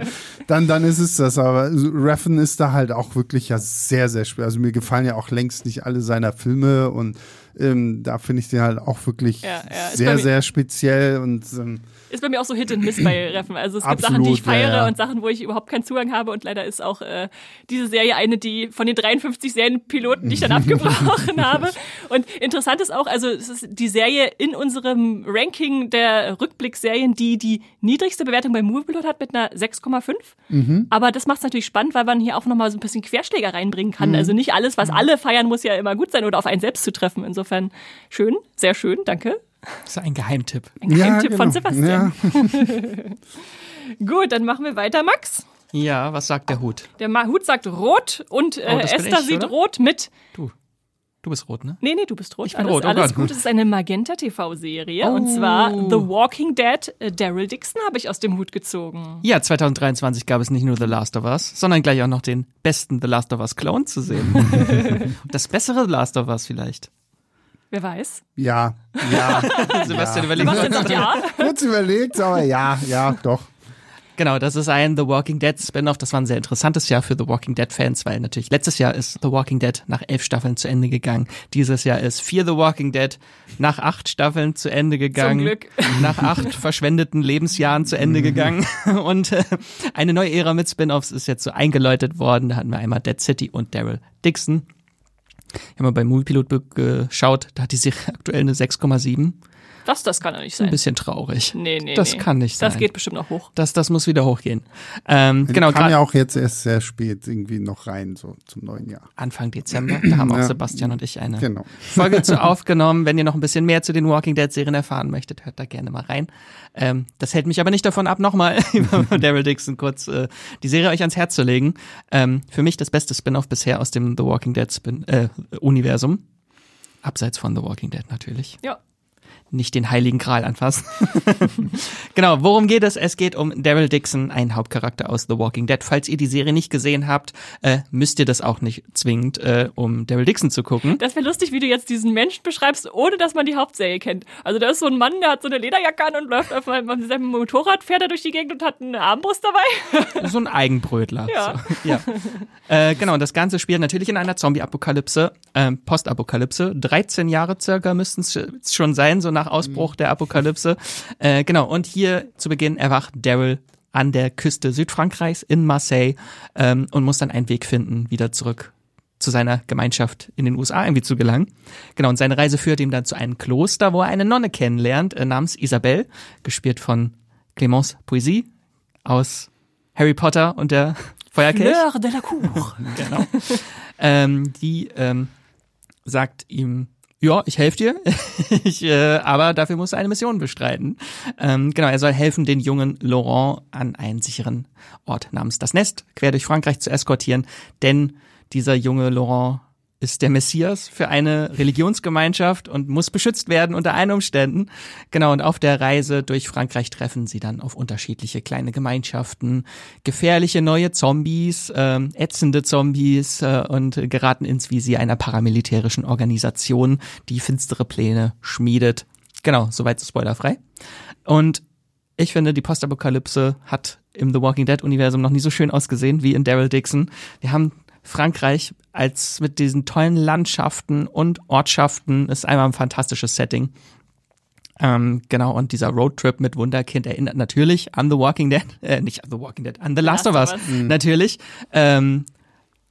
dann, dann ist es das. Aber Reffen ist da halt auch wirklich ja sehr, sehr schwer. Also mir gefallen ja auch längst nicht alle seiner Filme und ähm, da finde ich den halt auch wirklich ja, ja, sehr, sehr speziell und ähm, ist bei mir auch so Hit and Miss bei Reffen. Also es gibt Absolut, Sachen, die ich feiere ja, ja. und Sachen, wo ich überhaupt keinen Zugang habe. Und leider ist auch äh, diese Serie eine, die von den 53 Serienpiloten, die ich dann abgebrochen habe. Und interessant ist auch, also es ist die Serie in unserem Ranking der Rückblickserien, die die niedrigste Bewertung bei Moviepilot hat mit einer 6,5. Mhm. Aber das macht es natürlich spannend, weil man hier auch nochmal so ein bisschen Querschläger reinbringen kann. Mhm. Also nicht alles, was alle feiern, muss ja immer gut sein oder auf einen selbst zu treffen. Insofern schön, sehr schön, danke. Das ist ein Geheimtipp. Ein Geheimtipp ja, genau. von Sebastian. Ja. Gut, dann machen wir weiter, Max. Ja, was sagt der Hut? Der Hut sagt rot und äh, oh, Esther ich, sieht oder? rot mit. Du. Du bist rot, ne? Nee, nee, du bist rot. Ich bin alles, rot, oh alles gut. Es ist eine Magenta-TV-Serie. Oh. Und zwar The Walking Dead. Äh, Daryl Dixon habe ich aus dem Hut gezogen. Ja, 2023 gab es nicht nur The Last of Us, sondern gleich auch noch den besten The Last of Us Clone zu sehen. das bessere The Last of Us vielleicht. Wer weiß? Ja, ja. Sebastian ja. überlegt. Sebastian sagt ja. Kurz überlegt, aber ja, ja, doch. Genau, das ist ein The Walking Dead Spin-off. Das war ein sehr interessantes Jahr für The Walking Dead Fans, weil natürlich letztes Jahr ist The Walking Dead nach elf Staffeln zu Ende gegangen. Dieses Jahr ist Fear The Walking Dead nach acht Staffeln zu Ende gegangen. Zum Glück. Nach acht verschwendeten Lebensjahren zu Ende gegangen. Und äh, eine neue Ära mit Spin-offs ist jetzt so eingeläutet worden. Da hatten wir einmal Dead City und Daryl Dixon. Ich habe mal bei Moviepilot geschaut, da hat die Serie aktuell eine 6,7. Das, das kann ja nicht sein. Ein bisschen traurig. Nee, nee. Das nee. kann nicht sein. Das geht bestimmt noch hoch. Das, das muss wieder hochgehen. Ähm, genau. Kam ja auch jetzt erst sehr spät irgendwie noch rein, so zum neuen Jahr. Anfang Dezember. Da haben auch ja. Sebastian und ich eine genau. Folge zu aufgenommen. Wenn ihr noch ein bisschen mehr zu den Walking Dead Serien erfahren möchtet, hört da gerne mal rein. Ähm, das hält mich aber nicht davon ab, nochmal über Daryl Dixon kurz äh, die Serie euch ans Herz zu legen. Ähm, für mich das beste Spin-off bisher aus dem The Walking Dead Spin äh, Universum. Abseits von The Walking Dead natürlich. Ja. Nicht den heiligen Gral anfassen. genau, worum geht es? Es geht um Daryl Dixon, ein Hauptcharakter aus The Walking Dead. Falls ihr die Serie nicht gesehen habt, äh, müsst ihr das auch nicht zwingend, äh, um Daryl Dixon zu gucken. Das wäre lustig, wie du jetzt diesen Menschen beschreibst, ohne dass man die Hauptserie kennt. Also da ist so ein Mann, der hat so eine Lederjacke an und läuft auf seinem Motorrad, fährt er durch die Gegend und hat eine Armbrust dabei. so ein Eigenbrötler. Ja. So, ja. äh, genau, das Ganze spielt natürlich in einer Zombie-Apokalypse, äh, Postapokalypse. 13 Jahre circa müssten es schon sein, so nach Ausbruch der Apokalypse. Äh, genau, und hier zu Beginn erwacht Daryl an der Küste Südfrankreichs in Marseille ähm, und muss dann einen Weg finden, wieder zurück zu seiner Gemeinschaft in den USA irgendwie zu gelangen. Genau, und seine Reise führt ihm dann zu einem Kloster, wo er eine Nonne kennenlernt, äh, namens Isabelle, gespielt von Clémence Poesie aus Harry Potter und der Feuerkelch. Fleur de la Cour. genau. ähm, die ähm, sagt ihm, ja, ich helfe dir, ich, äh, aber dafür muss er eine Mission bestreiten. Ähm, genau, er soll helfen, den jungen Laurent an einen sicheren Ort namens das Nest quer durch Frankreich zu eskortieren, denn dieser junge Laurent ist der Messias für eine Religionsgemeinschaft und muss beschützt werden unter allen Umständen. Genau, und auf der Reise durch Frankreich treffen sie dann auf unterschiedliche kleine Gemeinschaften, gefährliche neue Zombies, ähm, ätzende Zombies äh, und geraten ins Visier einer paramilitärischen Organisation, die finstere Pläne schmiedet. Genau, soweit so spoilerfrei. Und ich finde, die Postapokalypse hat im The Walking Dead Universum noch nie so schön ausgesehen wie in Daryl Dixon. Wir haben Frankreich als mit diesen tollen Landschaften und Ortschaften ist einmal ein fantastisches Setting. Ähm, genau, und dieser Roadtrip mit Wunderkind erinnert natürlich an The Walking Dead, äh, nicht an The Walking Dead, an The Last, of Us, natürlich. Ähm,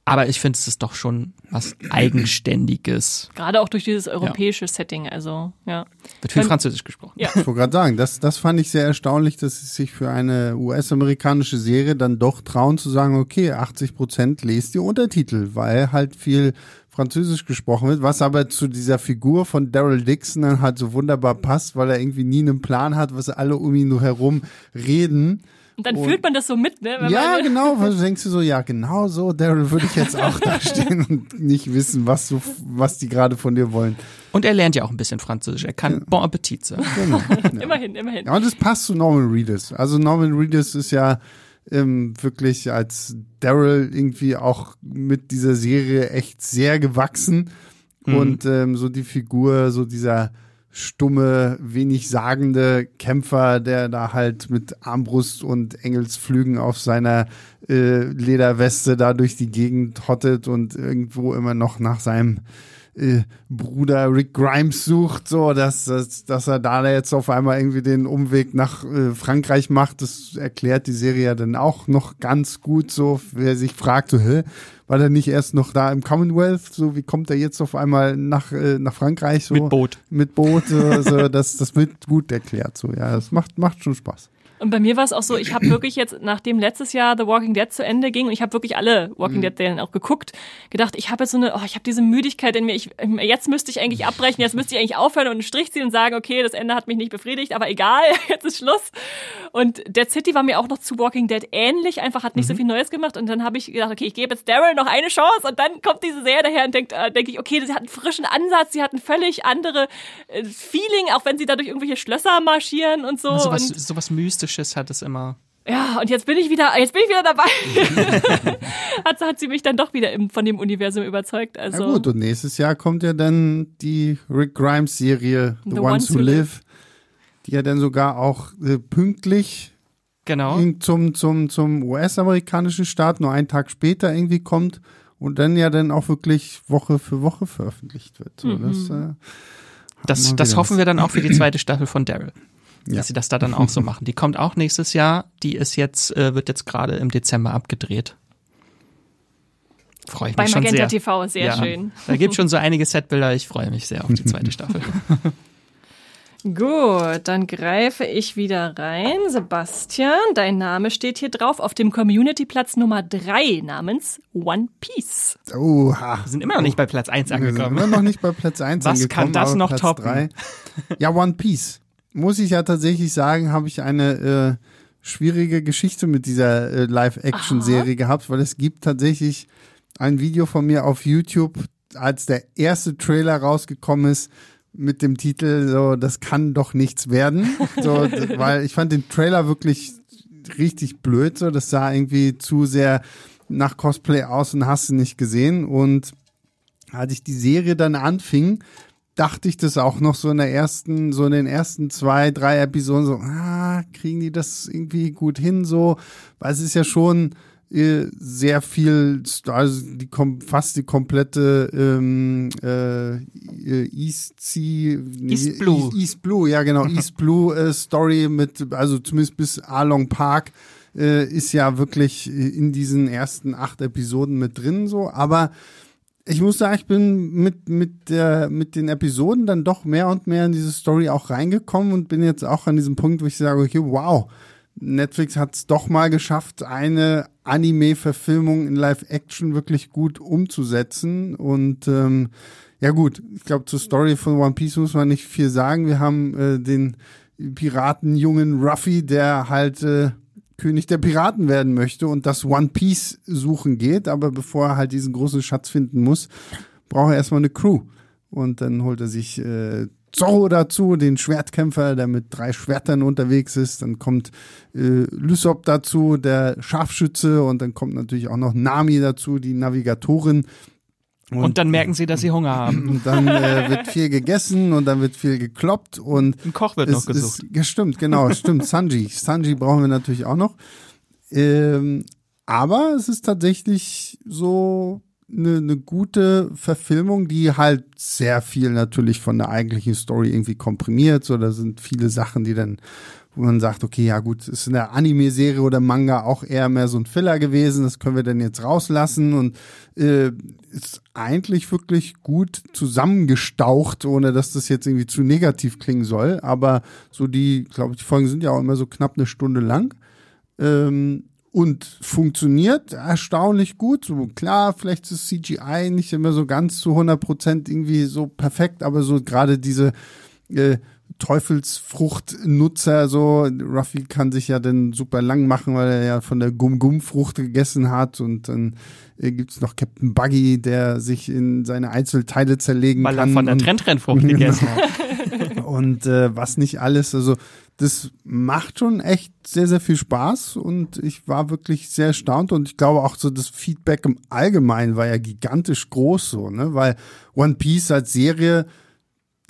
aber ich finde, es ist doch schon was Eigenständiges. Gerade auch durch dieses europäische Setting, also ja. Wird viel Wenn- Französisch gesprochen. Ja. Ich wollte gerade sagen, das, das fand ich sehr erstaunlich, dass sie sich für eine US-amerikanische Serie dann doch trauen zu sagen, okay, 80 Prozent lest die Untertitel, weil halt viel Französisch gesprochen wird, was aber zu dieser Figur von Daryl Dixon dann halt so wunderbar passt, weil er irgendwie nie einen Plan hat, was alle um ihn herum reden. Und dann Und- fühlt man das so mit, ne? Wenn Ja, man, genau, weil du denkst du so, ja, genau so, Daryl würde ich jetzt auch da stehen und nicht wissen, was du, was die gerade von dir wollen. Und er lernt ja auch ein bisschen Französisch. Er kann Bon Appetit sagen. Genau. Immerhin, immerhin. Ja, und das passt zu Norman Reedus. Also Norman Reedus ist ja ähm, wirklich als Daryl irgendwie auch mit dieser Serie echt sehr gewachsen. Und ähm, so die Figur, so dieser stumme, wenig sagende Kämpfer, der da halt mit Armbrust und Engelsflügen auf seiner äh, Lederweste da durch die Gegend hottet und irgendwo immer noch nach seinem äh, Bruder Rick Grimes sucht, so dass, dass, dass er da jetzt auf einmal irgendwie den Umweg nach äh, Frankreich macht. Das erklärt die Serie ja dann auch noch ganz gut, so wer sich fragt, so, hä, war der nicht erst noch da im Commonwealth? So, wie kommt er jetzt auf einmal nach, äh, nach Frankreich? So, Mit Boot. Mit Boot, so, so, das, das wird gut erklärt. So, ja, das macht, macht schon Spaß. Und bei mir war es auch so, ich habe wirklich jetzt, nachdem letztes Jahr The Walking Dead zu Ende ging und ich habe wirklich alle Walking Dead Serien auch geguckt, gedacht, ich habe jetzt so eine, oh, ich habe diese Müdigkeit in mir, ich, jetzt müsste ich eigentlich abbrechen, jetzt müsste ich eigentlich aufhören und einen Strich ziehen und sagen, okay, das Ende hat mich nicht befriedigt, aber egal, jetzt ist Schluss. Und Dead City war mir auch noch zu Walking Dead ähnlich, einfach hat nicht so viel Neues gemacht und dann habe ich gedacht, okay, ich gebe jetzt Daryl noch eine Chance und dann kommt diese Serie daher und denkt, äh, denke ich, okay, sie hat einen frischen Ansatz, sie hat ein völlig andere äh, Feeling, auch wenn sie da durch irgendwelche Schlösser marschieren und so. So was, und so was Mystisches hat es immer. ja, und jetzt bin ich wieder, jetzt bin ich wieder dabei. hat, hat sie mich dann doch wieder im, von dem Universum überzeugt. Also Na gut, und nächstes Jahr kommt ja dann die Rick Grimes Serie The, Ones, Who Live, die ja dann sogar auch äh, pünktlich Genau. zum, zum, zum US-amerikanischen Start nur einen Tag später irgendwie kommt und dann ja dann auch wirklich Woche für Woche veröffentlicht wird. So, das, äh, Das, mal das hoffen wir dann auch für die zweite Staffel von Daryl. Ja. Dass sie das da dann auch so machen. Die kommt auch nächstes Jahr. Die ist jetzt, äh, wird jetzt gerade im Dezember abgedreht. Freue ich bei mich schon Magenta sehr. TV, sehr ja, schön. Da gibt schon so einige Setbilder. Ich freue mich sehr auf die zweite Staffel. Gut, dann greife ich wieder rein. Sebastian, dein Name steht hier drauf auf dem Community-Platz Nummer drei namens One Piece. oha. Wir sind immer noch nicht bei Platz 1 Wir sind angekommen. immer noch nicht bei Platz 1 Was angekommen. kann das noch Platz toppen? drei. Ja, One Piece. Muss ich ja tatsächlich sagen, habe ich eine äh, schwierige Geschichte mit dieser äh, Live-Action-Serie gehabt, weil es gibt tatsächlich ein Video von mir auf YouTube, als der erste Trailer rausgekommen ist, mit dem Titel, so, das kann doch nichts werden. So, weil ich fand den Trailer wirklich richtig blöd, so, das sah irgendwie zu sehr nach Cosplay aus und hast du nicht gesehen. Und als ich die Serie dann anfing, dachte ich das auch noch so in der ersten, so in den ersten zwei, drei Episoden so, ah, kriegen die das irgendwie gut hin so, weil es ist ja schon äh, sehr viel, also die kommt fast die komplette ähm, äh, East Sea, East Blue. East, East Blue, ja genau, East Blue äh, Story mit, also zumindest bis Along Park äh, ist ja wirklich in diesen ersten acht Episoden mit drin so, aber ich muss sagen, ich bin mit, mit, der, mit den Episoden dann doch mehr und mehr in diese Story auch reingekommen und bin jetzt auch an diesem Punkt, wo ich sage, okay, wow, Netflix hat es doch mal geschafft, eine Anime-Verfilmung in Live-Action wirklich gut umzusetzen. Und ähm, ja gut, ich glaube, zur Story von One Piece muss man nicht viel sagen. Wir haben äh, den Piratenjungen Ruffy, der halt äh, König der Piraten werden möchte und das One Piece suchen geht, aber bevor er halt diesen großen Schatz finden muss, braucht er erstmal eine Crew. Und dann holt er sich äh, Zorro dazu, den Schwertkämpfer, der mit drei Schwertern unterwegs ist. Dann kommt äh, Lysop dazu, der Scharfschütze. Und dann kommt natürlich auch noch Nami dazu, die Navigatorin. Und, und, dann merken sie, dass sie Hunger haben. Und dann äh, wird viel gegessen und dann wird viel gekloppt und ein Koch wird noch gesucht. Ist, ja, stimmt, genau, stimmt. Sanji, Sanji brauchen wir natürlich auch noch. Ähm, aber es ist tatsächlich so eine, eine gute Verfilmung, die halt sehr viel natürlich von der eigentlichen Story irgendwie komprimiert. So, da sind viele Sachen, die dann wo man sagt, okay, ja gut, ist in der Anime-Serie oder Manga auch eher mehr so ein Filler gewesen, das können wir dann jetzt rauslassen und äh, ist eigentlich wirklich gut zusammengestaucht, ohne dass das jetzt irgendwie zu negativ klingen soll. Aber so die, glaube ich, die Folgen sind ja auch immer so knapp eine Stunde lang. Ähm, und funktioniert erstaunlich gut. So klar, vielleicht ist CGI nicht immer so ganz zu 100 Prozent irgendwie so perfekt, aber so gerade diese äh, Teufelsfruchtnutzer, so. Ruffy kann sich ja dann super lang machen, weil er ja von der Gum-Gum-Frucht gegessen hat. Und dann äh, gibt's noch Captain Buggy, der sich in seine Einzelteile zerlegen weil kann. Weil er von der Trendrennfrucht gegessen hat. und äh, was nicht alles. Also das macht schon echt sehr, sehr viel Spaß und ich war wirklich sehr erstaunt und ich glaube auch so das Feedback im Allgemeinen war ja gigantisch groß so, ne, weil One Piece als Serie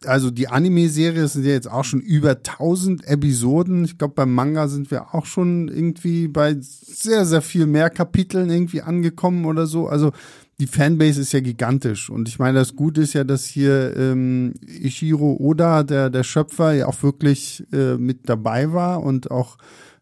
also die Anime-Serie sind ja jetzt auch schon über 1000 Episoden. Ich glaube, beim Manga sind wir auch schon irgendwie bei sehr, sehr viel mehr Kapiteln irgendwie angekommen oder so. Also die Fanbase ist ja gigantisch. Und ich meine, das Gute ist ja, dass hier ähm, Ishiro Oda, der, der Schöpfer, ja auch wirklich äh, mit dabei war und auch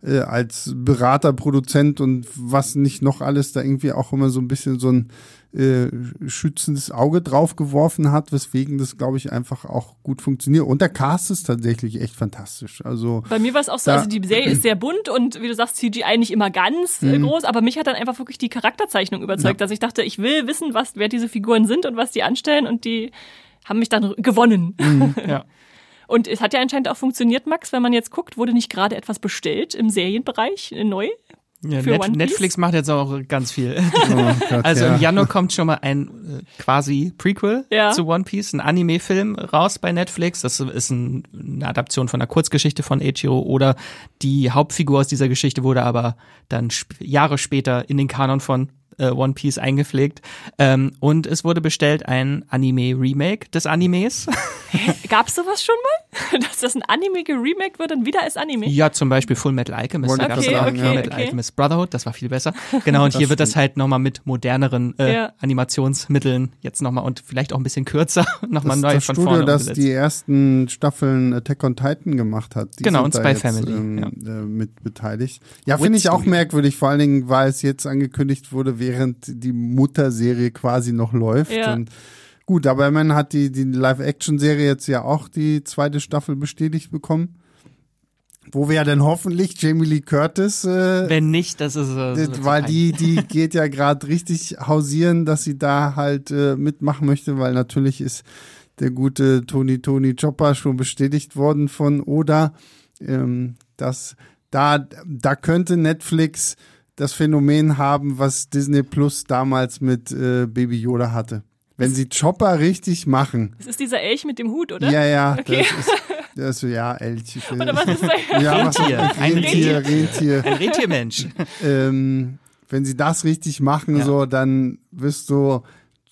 äh, als Berater, Produzent und was nicht noch alles da irgendwie auch immer so ein bisschen so ein äh, schützendes Auge drauf geworfen hat, weswegen das, glaube ich, einfach auch gut funktioniert. Und der Cast ist tatsächlich echt fantastisch. Also Bei mir war es auch so, also die Serie ist sehr bunt und wie du sagst, CGI nicht immer ganz äh, mhm. groß, aber mich hat dann einfach wirklich die Charakterzeichnung überzeugt, ja. dass ich dachte, ich will wissen, was, wer diese Figuren sind und was die anstellen und die haben mich dann gewonnen. Mhm. Ja. Und es hat ja anscheinend auch funktioniert, Max, wenn man jetzt guckt, wurde nicht gerade etwas bestellt im Serienbereich äh, neu? Ja, Net Netflix macht jetzt auch ganz viel. Oh Gott, also ja. im Januar kommt schon mal ein äh, quasi Prequel ja. zu One Piece, ein Anime-Film raus bei Netflix. Das ist ein, eine Adaption von einer Kurzgeschichte von Eiichiro oder die Hauptfigur aus dieser Geschichte wurde aber dann sp Jahre später in den Kanon von äh, One Piece eingepflegt. Ähm, und es wurde bestellt ein Anime-Remake des Animes. Hä? Gab's sowas schon mal? Dass das ein Anime geremaked wird und wieder als Anime? Ja, zum Beispiel Full Metal Alchemist. Okay, okay, okay, Full Metal Alchemist Brotherhood, das war viel besser. Genau, und hier wird das halt nochmal mit moderneren äh, ja. Animationsmitteln jetzt nochmal und vielleicht auch ein bisschen kürzer nochmal neu das von Studio, vorne das umgesetzt. die ersten Staffeln Attack on Titan gemacht hat. Die genau, und Spy jetzt, Family. Ähm, ja. äh, mit beteiligt. Ja, finde ich auch merkwürdig, vor allen Dingen, weil es jetzt angekündigt wurde, während die Mutterserie quasi noch läuft. Ja. Und gut, aber man hat die, die Live-Action-Serie jetzt ja auch die zweite Staffel bestätigt bekommen. Wo wir ja dann hoffentlich Jamie Lee Curtis. Äh, Wenn nicht, das ist. Äh, weil die, die geht ja gerade richtig hausieren, dass sie da halt äh, mitmachen möchte, weil natürlich ist der gute Tony Tony Chopper schon bestätigt worden von Oda. Ähm, dass da, da könnte Netflix das Phänomen haben, was Disney Plus damals mit äh, Baby Yoda hatte. Wenn sie Chopper richtig machen. Das ist dieser Elch mit dem Hut, oder? Ja, ja, Okay. das ist, das ist ja Elch. Oder was ist das? Ja, was Rentier. Ein Rentier, Rentier. Ein Rentiermensch. ähm, wenn sie das richtig machen, Ja. so, dann wirst du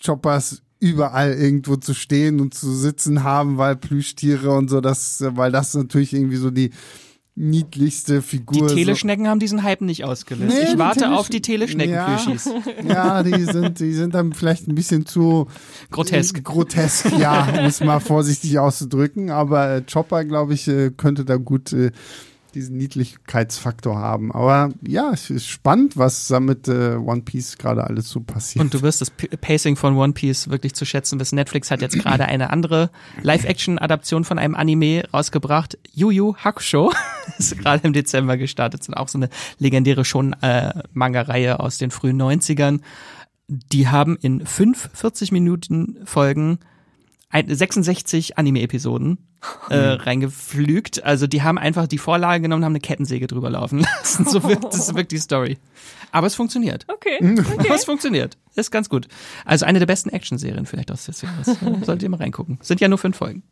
Choppers überall irgendwo zu stehen und zu sitzen haben, weil Plüschtiere und so, das, weil das natürlich irgendwie so die niedlichste Die Figur. Teleschnecken haben diesen Hype nicht ausgelöst. Nee, ich die warte Telesch- auf die Teleschnecken-Plüschis. so. Ja, die sind, die sind dann vielleicht ein bisschen zu Grotesk. Grotesk, ja, um es mal vorsichtig auszudrücken. Aber äh, Chopper, glaube ich, äh, könnte da gut äh, diesen Niedlichkeitsfaktor haben. Aber ja, es ist spannend, was da mit äh, One Piece gerade alles so passiert. Und du wirst das P Pacing von One Piece wirklich zu schätzen wissen. Netflix hat jetzt gerade eine andere Live-Action-Adaption von einem Anime rausgebracht. Yu Yu Hakusho ist gerade im Dezember gestartet. Sind auch so eine legendäre schon äh, aus den frühen 90ern. Die haben in fünf 40 Minuten Folgen ein, 66 Anime-Episoden äh, reingeflügt. Also die haben einfach die Vorlage genommen, haben eine Kettensäge drüber laufen lassen. So wirkt, das ist wirklich die Story. Aber es funktioniert. Okay. Aber es funktioniert. Ist ganz gut. Also eine der besten Action-Serien vielleicht aus Jahres. Äh, Solltet ihr mal reingucken. Sind ja nur fünf Folgen.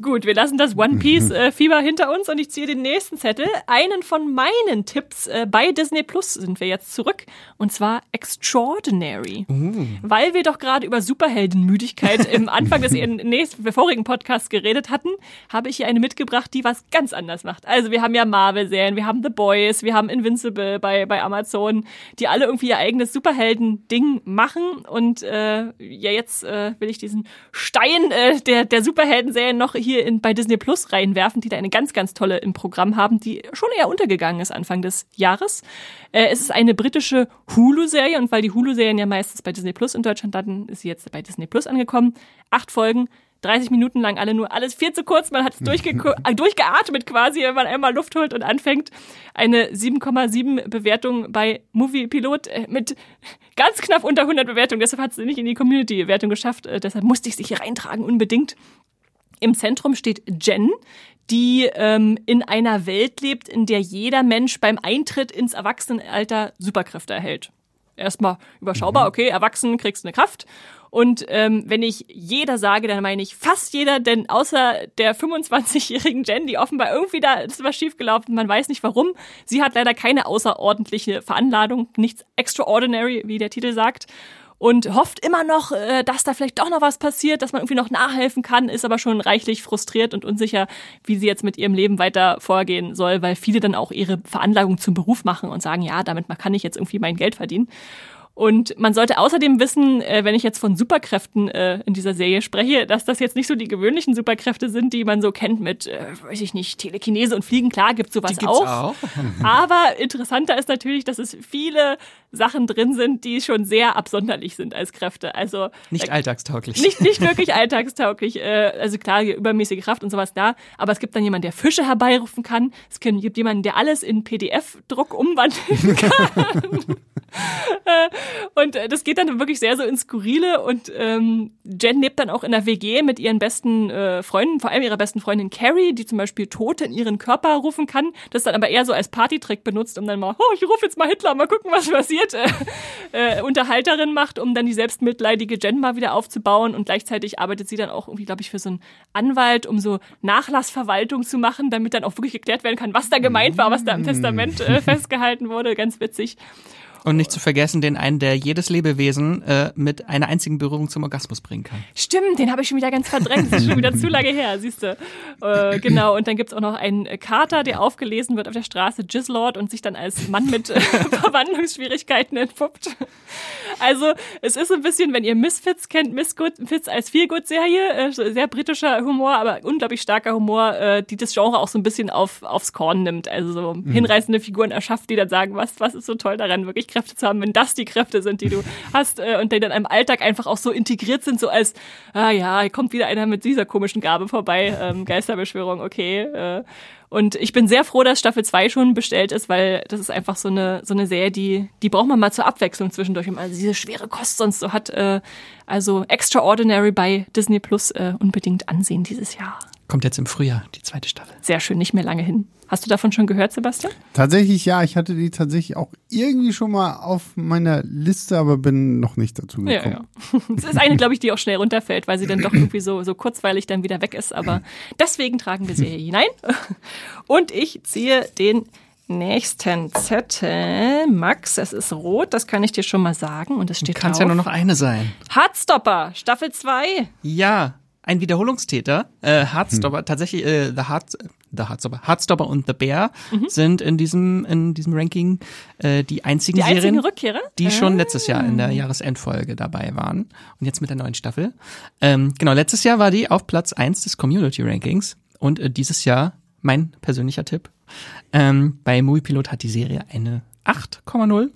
Gut, wir lassen das One Piece äh, Fieber hinter uns und ich ziehe den nächsten Zettel. Einen von meinen Tipps äh, bei Disney Plus sind wir jetzt zurück und zwar Extraordinary. Weil wir doch gerade über Superheldenmüdigkeit im Anfang des nächsten, vorigen Podcasts geredet hatten, habe ich hier eine mitgebracht, die was ganz anders macht. Also wir haben ja Marvel-Serien, wir haben The Boys, wir haben Invincible bei, bei Amazon, die alle irgendwie ihr eigenes Superhelden-Ding machen und äh, ja, jetzt äh, will ich diesen Stein äh, der, der Superhelden-Serien noch hier in, bei Disney Plus reinwerfen, die da eine ganz, ganz tolle im Programm haben, die schon eher untergegangen ist Anfang des Jahres. Äh, es ist eine britische Hulu-Serie und weil die Hulu-Serien ja meistens bei Disney Plus in Deutschland landen, ist sie jetzt bei Disney Plus angekommen. Acht Folgen. 30 Minuten lang alle nur, alles viel zu kurz, man hat es durchge äh, durchgeatmet quasi, wenn man einmal Luft holt und anfängt. Eine 7,7 Bewertung bei Movie Pilot äh, mit ganz knapp unter 100 Bewertungen, deshalb hat es nicht in die Community-Wertung geschafft, äh, deshalb musste ich es hier reintragen, unbedingt. Im Zentrum steht Jen, die ähm, in einer Welt lebt, in der jeder Mensch beim Eintritt ins Erwachsenenalter Superkräfte erhält. Erstmal überschaubar, okay, erwachsen kriegst eine Kraft. Und ähm, wenn ich jeder sage, dann meine ich fast jeder, denn außer der 25-jährigen Jen, die offenbar irgendwie da ist was schiefgelaufen, man weiß nicht warum. Sie hat leider keine außerordentliche Veranladung, nichts extraordinary, wie der Titel sagt und hofft immer noch, äh, dass da vielleicht doch noch was passiert, dass man irgendwie noch nachhelfen kann, ist aber schon reichlich frustriert und unsicher, wie sie jetzt mit ihrem Leben weiter vorgehen soll, weil viele dann auch ihre Veranlagung zum Beruf machen und sagen, ja, damit kann ich jetzt irgendwie mein Geld verdienen. Und man sollte außerdem wissen, äh, wenn ich jetzt von Superkräften äh, in dieser Serie spreche, dass das jetzt nicht so die gewöhnlichen Superkräfte sind, die man so kennt mit, äh, weiß ich nicht, Telekinese und Fliegen. Klar, gibt's sowas Die gibt's auch. Aber interessanter ist natürlich, dass es viele Sachen drin sind, die schon sehr absonderlich sind als Kräfte. Also Nicht alltagstauglich. nicht, nicht wirklich alltagstauglich. Äh, also klar, übermäßige Kraft und sowas da. Aber es gibt dann jemanden, der Fische herbeirufen kann. Es gibt jemanden, der alles in PDF-Druck umwandeln kann. Und äh, das geht dann wirklich sehr so ins Skurrile. Und ähm, Jen lebt dann auch in der WG mit ihren besten äh, Freunden, vor allem ihrer besten Freundin Carrie, die zum Beispiel Tote in ihren Körper rufen kann. Das dann aber eher so als Partytrick benutzt, um dann mal, oh, ich rufe jetzt mal Hitler, mal gucken, was passiert. Äh, äh, Unterhalterin macht, um dann die selbstmitleidige Jen mal wieder aufzubauen. Und gleichzeitig arbeitet sie dann auch irgendwie, glaube ich, für so einen Anwalt, um so Nachlassverwaltung zu machen, damit dann auch wirklich geklärt werden kann, was da gemeint war, was da im Testament äh, festgehalten wurde. Ganz witzig. Und nicht zu vergessen den einen, der jedes Lebewesen äh, mit einer einzigen Berührung zum Orgasmus bringen kann. Stimmt, den habe ich schon wieder ganz verdrängt. Das ist schon wieder zu lange her, siehst du. Äh, genau, und dann gibt's auch noch einen äh, Kater, der aufgelesen wird auf der Straße, Jizzlord, und sich dann als Mann mit äh, Verwandlungsschwierigkeiten entpuppt. Also, es ist so ein bisschen, wenn ihr Misfits kennt, Misfits als Feelgood-Serie, äh, sehr britischer Humor, aber unglaublich starker Humor, äh, die das Genre auch so ein bisschen auf, aufs Korn nimmt. Also so hinreißende Figuren erschafft, die dann sagen, was, was ist so toll daran, wirklich Kräfte zu haben, wenn das die Kräfte sind, die du hast äh, und die dann im Alltag einfach auch so integriert sind, so als, ah ja, kommt wieder einer mit dieser komischen Gabe vorbei, ähm, Geisterbeschwörung, okay. Äh, und ich bin sehr froh, dass Staffel 2 schon bestellt ist, weil das ist einfach so eine, so eine Serie, die, die braucht man mal zur Abwechslung zwischendurch, wenn man diese schwere Kost sonst so hat. Äh, also Extraordinary bei Disney Plus äh, unbedingt ansehen dieses Jahr. Kommt jetzt im Frühjahr, die zweite Staffel. Sehr schön, nicht mehr lange hin. Hast du davon schon gehört, Sebastian? Tatsächlich ja, ich hatte die tatsächlich auch irgendwie schon mal auf meiner Liste, aber bin noch nicht dazu gekommen. Ja, ja. Es ist eine, glaube ich, die auch schnell runterfällt, weil sie dann doch irgendwie so, so kurzweilig dann wieder weg ist. Aber deswegen tragen wir sie hier hinein. Und ich ziehe den nächsten Zettel. Max, es ist rot, das kann ich dir schon mal sagen. Und es steht Kann es ja nur noch eine sein. Hardstopper, Staffel 2. Ja, ein Wiederholungstäter. Äh, Heartstopper, tatsächlich, äh, The Heart, The Heartstopper, Heartstopper und The Bear sind in diesem, in diesem Ranking äh, die einzigen Die einzigen Serien, Rückkehrer? die schon Ah. letztes Jahr in der Jahresendfolge dabei waren. Und jetzt mit der neuen Staffel. Ähm, genau, letztes Jahr war die auf Platz eins des Community Rankings. Und äh, dieses Jahr, mein persönlicher Tipp, ähm, bei Moviepilot hat die Serie eine 8,0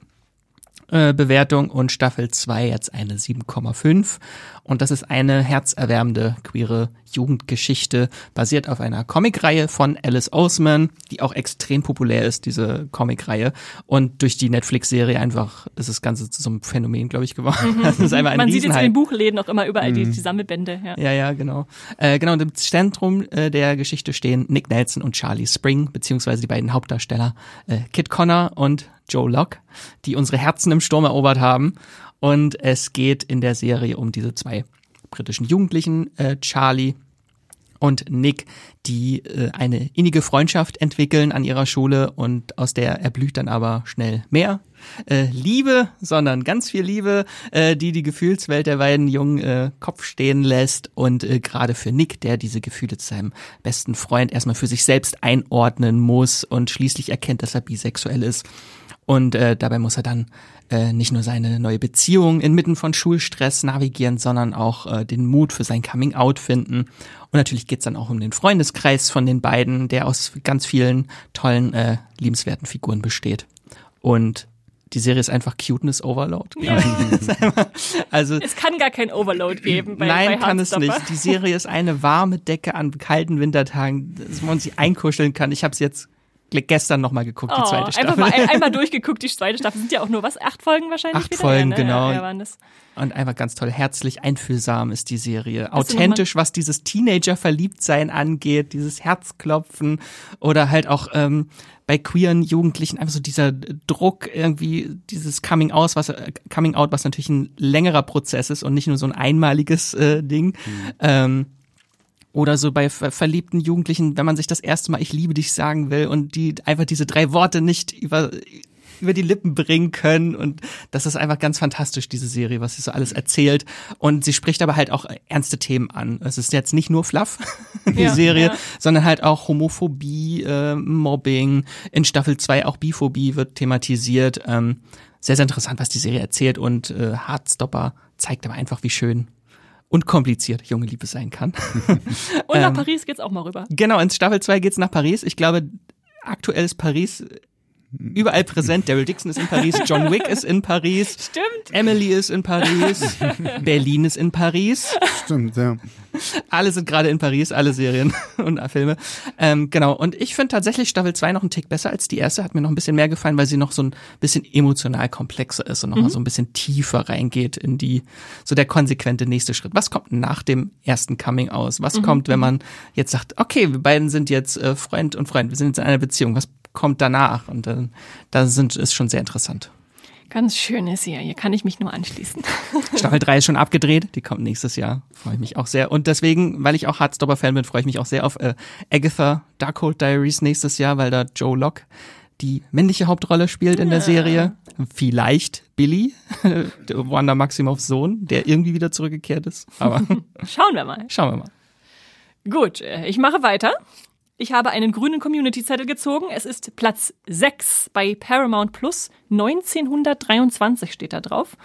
äh, Bewertung und Staffel 2 jetzt eine 7,5. Und das ist eine herzerwärmende queere Jugendgeschichte, basiert auf einer Comicreihe von Alice Oseman, die auch extrem populär ist, diese Comicreihe. Und durch die Netflix-Serie einfach ist das Ganze zu so einem Phänomen, glaube ich, geworden. Das ist einfach ein Man sieht jetzt in den Buchläden auch immer überall die, die Sammelbände. Ja. Ja, ja, genau. Äh, genau, und im Zentrum äh, der Geschichte stehen Nick Nelson und Charlie Spring, beziehungsweise die beiden Hauptdarsteller äh, Kit Connor und Joe Locke, die unsere Herzen im Sturm erobert haben. Und es geht in der Serie um diese zwei britischen Jugendlichen, äh, Charlie und Nick, die äh, eine innige Freundschaft entwickeln an ihrer Schule und aus der erblüht dann aber schnell mehr. Äh, Liebe, sondern ganz viel Liebe, äh, die die Gefühlswelt der beiden Jungen äh, Kopf stehen lässt und äh, gerade für Nick, der diese Gefühle zu seinem besten Freund erstmal für sich selbst einordnen muss und schließlich erkennt, dass er bisexuell ist. Und äh, dabei muss er dann äh, nicht nur seine neue Beziehung inmitten von Schulstress navigieren, sondern auch äh, den Mut für sein Coming-out finden. Und natürlich geht's dann auch um den Freundeskreis von den beiden, der aus ganz vielen tollen, äh, liebenswerten Figuren besteht. Und die Serie ist einfach Cuteness Overload. ich. also Es kann gar kein Overload geben bei, Nein, bei kann es nicht. Die Serie ist eine warme Decke an kalten Wintertagen, dass man sich einkuscheln kann. Ich habe es jetzt gestern nochmal geguckt, die Oh, zweite Staffel. einfach mal ein, einmal durchgeguckt, die zweite Staffel. Sind ja auch nur was? Acht Folgen wahrscheinlich Acht wieder? Folgen, ja, ne? genau. Ja, ja, waren das. Und einfach ganz toll, herzlich, einfühlsam ist die Serie. Hast Authentisch, was dieses Teenager-Verliebtsein angeht, dieses Herzklopfen oder halt auch ähm, bei queeren Jugendlichen einfach so dieser Druck irgendwie, dieses Coming Out, was äh, Coming Out, was natürlich ein längerer Prozess ist und nicht nur so ein einmaliges äh, Ding. Ähm, oder so bei ver verliebten Jugendlichen, wenn man sich das erste Mal ich liebe dich sagen will und die einfach diese drei Worte nicht über über die Lippen bringen können und das ist einfach ganz fantastisch diese Serie, was sie so alles erzählt und sie spricht aber halt auch ernste Themen an. Es ist jetzt nicht nur Fluff die Ja, Serie, ja. sondern halt auch Homophobie, äh, Mobbing, in Staffel 2 auch Biphobie wird thematisiert. Ähm, sehr sehr interessant, was die Serie erzählt und äh, Heartstopper zeigt aber einfach, wie schön und kompliziert junge Liebe sein kann. Und nach Ähm, Paris geht's auch mal rüber. Genau, in Staffel 2 geht's nach Paris. Ich glaube, aktuell ist Paris überall präsent. Daryl Dixon ist in Paris, John Wick ist in Paris, Stimmt. Emily ist in Paris, Berlin ist in Paris. Stimmt, ja. Alle sind gerade in Paris, alle Serien und Filme. Ähm, genau, und ich finde tatsächlich Staffel 2 noch einen Tick besser als die erste. Hat mir noch ein bisschen mehr gefallen, weil sie noch so ein bisschen emotional komplexer ist und noch mal so ein bisschen tiefer reingeht in die, so der konsequente nächste Schritt. Was kommt nach dem ersten Coming aus? Was kommt, wenn man jetzt sagt, okay, wir beiden sind jetzt äh, Freund und Freund, wir sind jetzt in einer Beziehung. Was kommt danach? Und äh, da sind, ist schon sehr interessant. Ganz schöne Serie, kann ich mich nur anschließen. Staffel 3 ist schon abgedreht, die kommt nächstes Jahr. Freue ich mich auch sehr. Und deswegen, weil ich auch Heartstopper-Fan bin, freue ich mich auch sehr auf äh, Agatha Darkhold Diaries nächstes Jahr, weil da Joe Locke die männliche Hauptrolle spielt in der Serie. Vielleicht Billy, Wanda Maximoffs Sohn, der irgendwie wieder zurückgekehrt ist. Aber Schauen wir mal. schauen wir mal. Gut, äh, ich mache weiter. Ich habe einen grünen Community-Zettel gezogen. Es ist Platz 6 bei Paramount Plus. 1923 steht da drauf.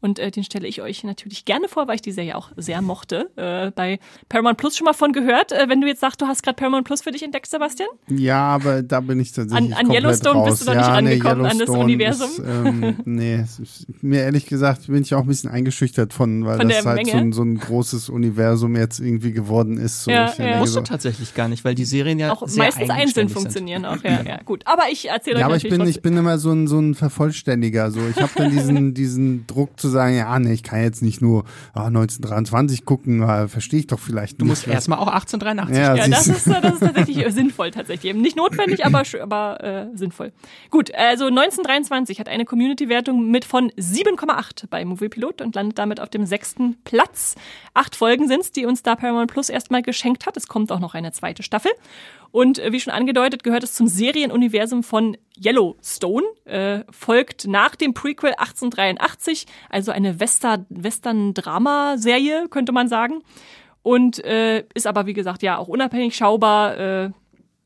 Und äh, den stelle ich euch natürlich gerne vor, weil ich die Serie auch sehr mochte. Äh, bei Paramount Plus schon mal von gehört. Äh, wenn du jetzt sagst, du hast gerade Paramount Plus für dich entdeckt, Sebastian? Ja, aber da bin ich tatsächlich An- an Yellowstone raus. bist du noch ja, nicht nee, rangekommen, an das Universum? Ist, ähm, nee, mir ehrlich gesagt bin ich auch ein bisschen eingeschüchtert von, weil Von das halt so ein, so ein großes Universum jetzt irgendwie geworden ist. So, Ja, ich ja. Musst du tatsächlich gar nicht, weil die Serien ja Auch sehr meistens einzeln funktionieren auch, ja, ja. Gut, aber ich erzähle ja, euch aber ich bin, trotzdem- ich bin immer so ein, so ein vollständiger. So, ich habe dann diesen, diesen Druck zu sagen, ja, nee, ich kann jetzt nicht nur ah, 1923 gucken, äh, verstehe ich doch vielleicht Du musst erstmal auch 1883 Ja, Ja, das ist, das ist tatsächlich äh, sinnvoll tatsächlich. Eben Nicht notwendig, aber, aber äh, sinnvoll. Gut, also 1923 hat eine Community-Wertung mit von 7,8 bei Movie Pilot und landet damit auf dem sechsten Platz. Acht Folgen sind's, die uns da Paramount Plus erstmal geschenkt hat. Es kommt auch noch eine zweite Staffel. Und äh, wie schon angedeutet, gehört es zum Serienuniversum von Yellowstone, äh, folgt nach dem Prequel 1883, also eine Wester Western-Drama-Serie, könnte man sagen. Und äh, ist aber, wie gesagt, ja auch unabhängig schaubar. Äh,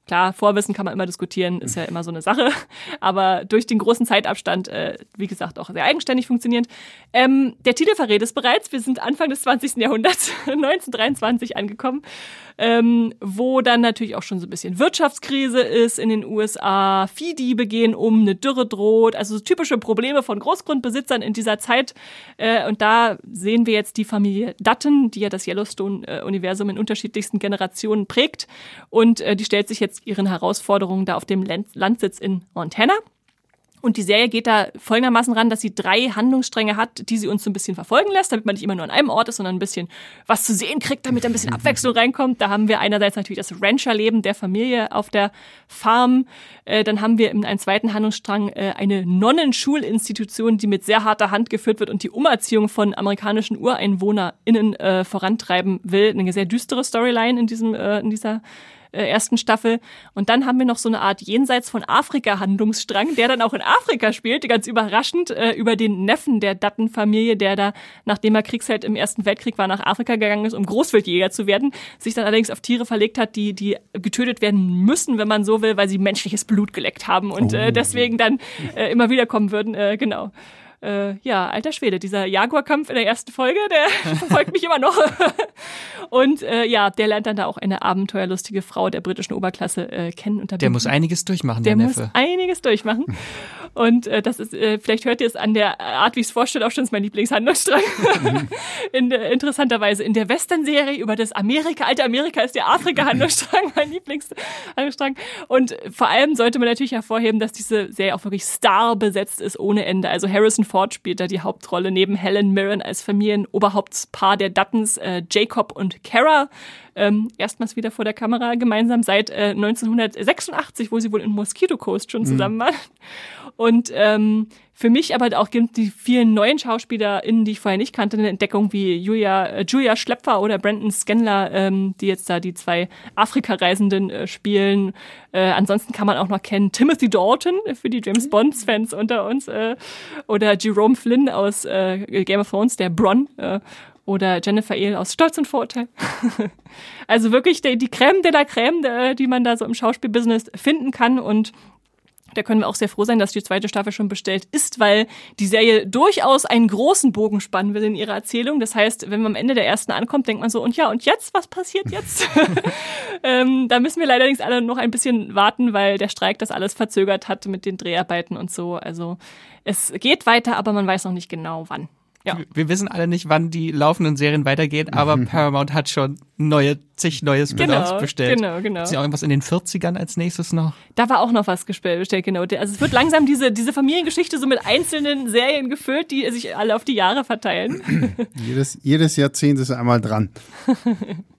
klar, Vorwissen kann man immer diskutieren, ist ja immer so eine Sache. Aber durch den großen Zeitabstand, äh, wie gesagt, auch sehr eigenständig funktionierend. Ähm, der Titel verrät es bereits. Wir sind Anfang des 20. Jahrhunderts, 1923 angekommen, ähm, wo dann natürlich auch schon so ein bisschen Wirtschaftskrise ist in den USA. Viehdiebe gehen um, eine Dürre droht. Also so typische Probleme von Großgrundbesitzern in dieser Zeit. Äh, und da sehen wir jetzt die Familie Dutton, die ja das Yellowstone-Universum in unterschiedlichsten Generationen prägt. Und äh, die stellt sich jetzt ihren Herausforderungen da auf dem Land Landsitz in Montana. Und die Serie geht da folgendermaßen ran, dass sie drei Handlungsstränge hat, die sie uns so ein bisschen verfolgen lässt, damit man nicht immer nur an einem Ort ist, sondern ein bisschen was zu sehen kriegt, damit ein bisschen Abwechslung reinkommt. Da haben wir einerseits natürlich das Rancherleben der Familie auf der Farm. Äh, dann haben wir in einem zweiten Handlungsstrang äh, eine Nonnenschulinstitution, die mit sehr harter Hand geführt wird und die Umerziehung von amerikanischen UreinwohnerInnen äh, vorantreiben will. Eine sehr düstere Storyline in diesem, äh, in dieser äh, ersten Staffel. Und dann haben wir noch so eine Art Jenseits von Afrika Handlungsstrang, der dann auch in Afrika spielt, ganz überraschend, äh, über den Neffen der Dutton-Familie, der da, nachdem er Kriegsheld im Ersten Weltkrieg war, nach Afrika gegangen ist, um Großwildjäger zu werden, sich dann allerdings auf Tiere verlegt hat, die, die getötet werden müssen, wenn man so will, weil sie menschliches Blut geleckt haben und äh, deswegen dann äh, immer wieder kommen würden. Äh, genau. Äh, ja, alter Schwede, dieser Jaguar-Kampf in der ersten Folge, der verfolgt mich immer noch. Und äh, ja, der lernt dann da auch eine abenteuerlustige Frau der britischen Oberklasse äh, kennen. Und Der muss einiges durchmachen, der, der muss Neffe. einiges durchmachen. Und äh, das ist, äh, vielleicht hört ihr es an der Art, wie ich es vorstelle, auch schon ist mein Lieblingshandlungsstrang. in, der- interessanterweise in der Western-Serie über das Amerika, alte Amerika ist der Afrika-Handlungsstrang mein Lieblingshandlungsstrang. Und vor allem sollte man natürlich hervorheben, dass diese Serie auch wirklich star besetzt ist ohne Ende. Also Harrison Ford spielt da die Hauptrolle neben Helen Mirren als Familienoberhauptspaar der Duttons, äh, Jacob und Kara. Ähm, erstmals wieder vor der Kamera gemeinsam seit äh, 1986, wo sie wohl in Mosquito Coast schon zusammen waren. Und ähm, für mich aber auch gibt die vielen neuen SchauspielerInnen, die ich vorher nicht kannte, eine Entdeckung wie Julia, äh, Julia Schlepfer oder Brandon Scanlon, ähm, die jetzt da die zwei Afrika-Reisenden äh, spielen. Äh, ansonsten kann man auch noch kennen Timothy Dalton für die James Bonds-Fans unter uns äh, oder Jerome Flynn aus äh, Game of Thrones, der Bronn. Äh, oder Jennifer Ehl aus Stolz und Vorurteil. also wirklich die, die Crème de la Crème, äh, die man da so im Schauspielbusiness finden kann und da können wir auch sehr froh sein, dass die zweite Staffel schon bestellt ist, weil die Serie durchaus einen großen Bogen spannen will in ihrer Erzählung. Das heißt, wenn man am Ende der ersten ankommt, denkt man so, und ja, und jetzt? Was passiert jetzt? ähm, da müssen wir allerdings alle noch ein bisschen warten, weil der Streik das alles verzögert hat mit den Dreharbeiten und so. Also es geht weiter, aber man weiß noch nicht genau wann. Ja. Wir wissen alle nicht, wann die laufenden Serien weitergehen, aber Paramount hat schon neue, zig neue Spin-offs Genau, bestellt. genau, genau. Ist ja auch irgendwas in den 40ern als nächstes noch? Da war auch noch was bestellt, genau. Also es wird langsam diese, diese Familiengeschichte so mit einzelnen Serien gefüllt, die sich alle auf die Jahre verteilen. Jedes, jedes Jahrzehnt ist einmal dran.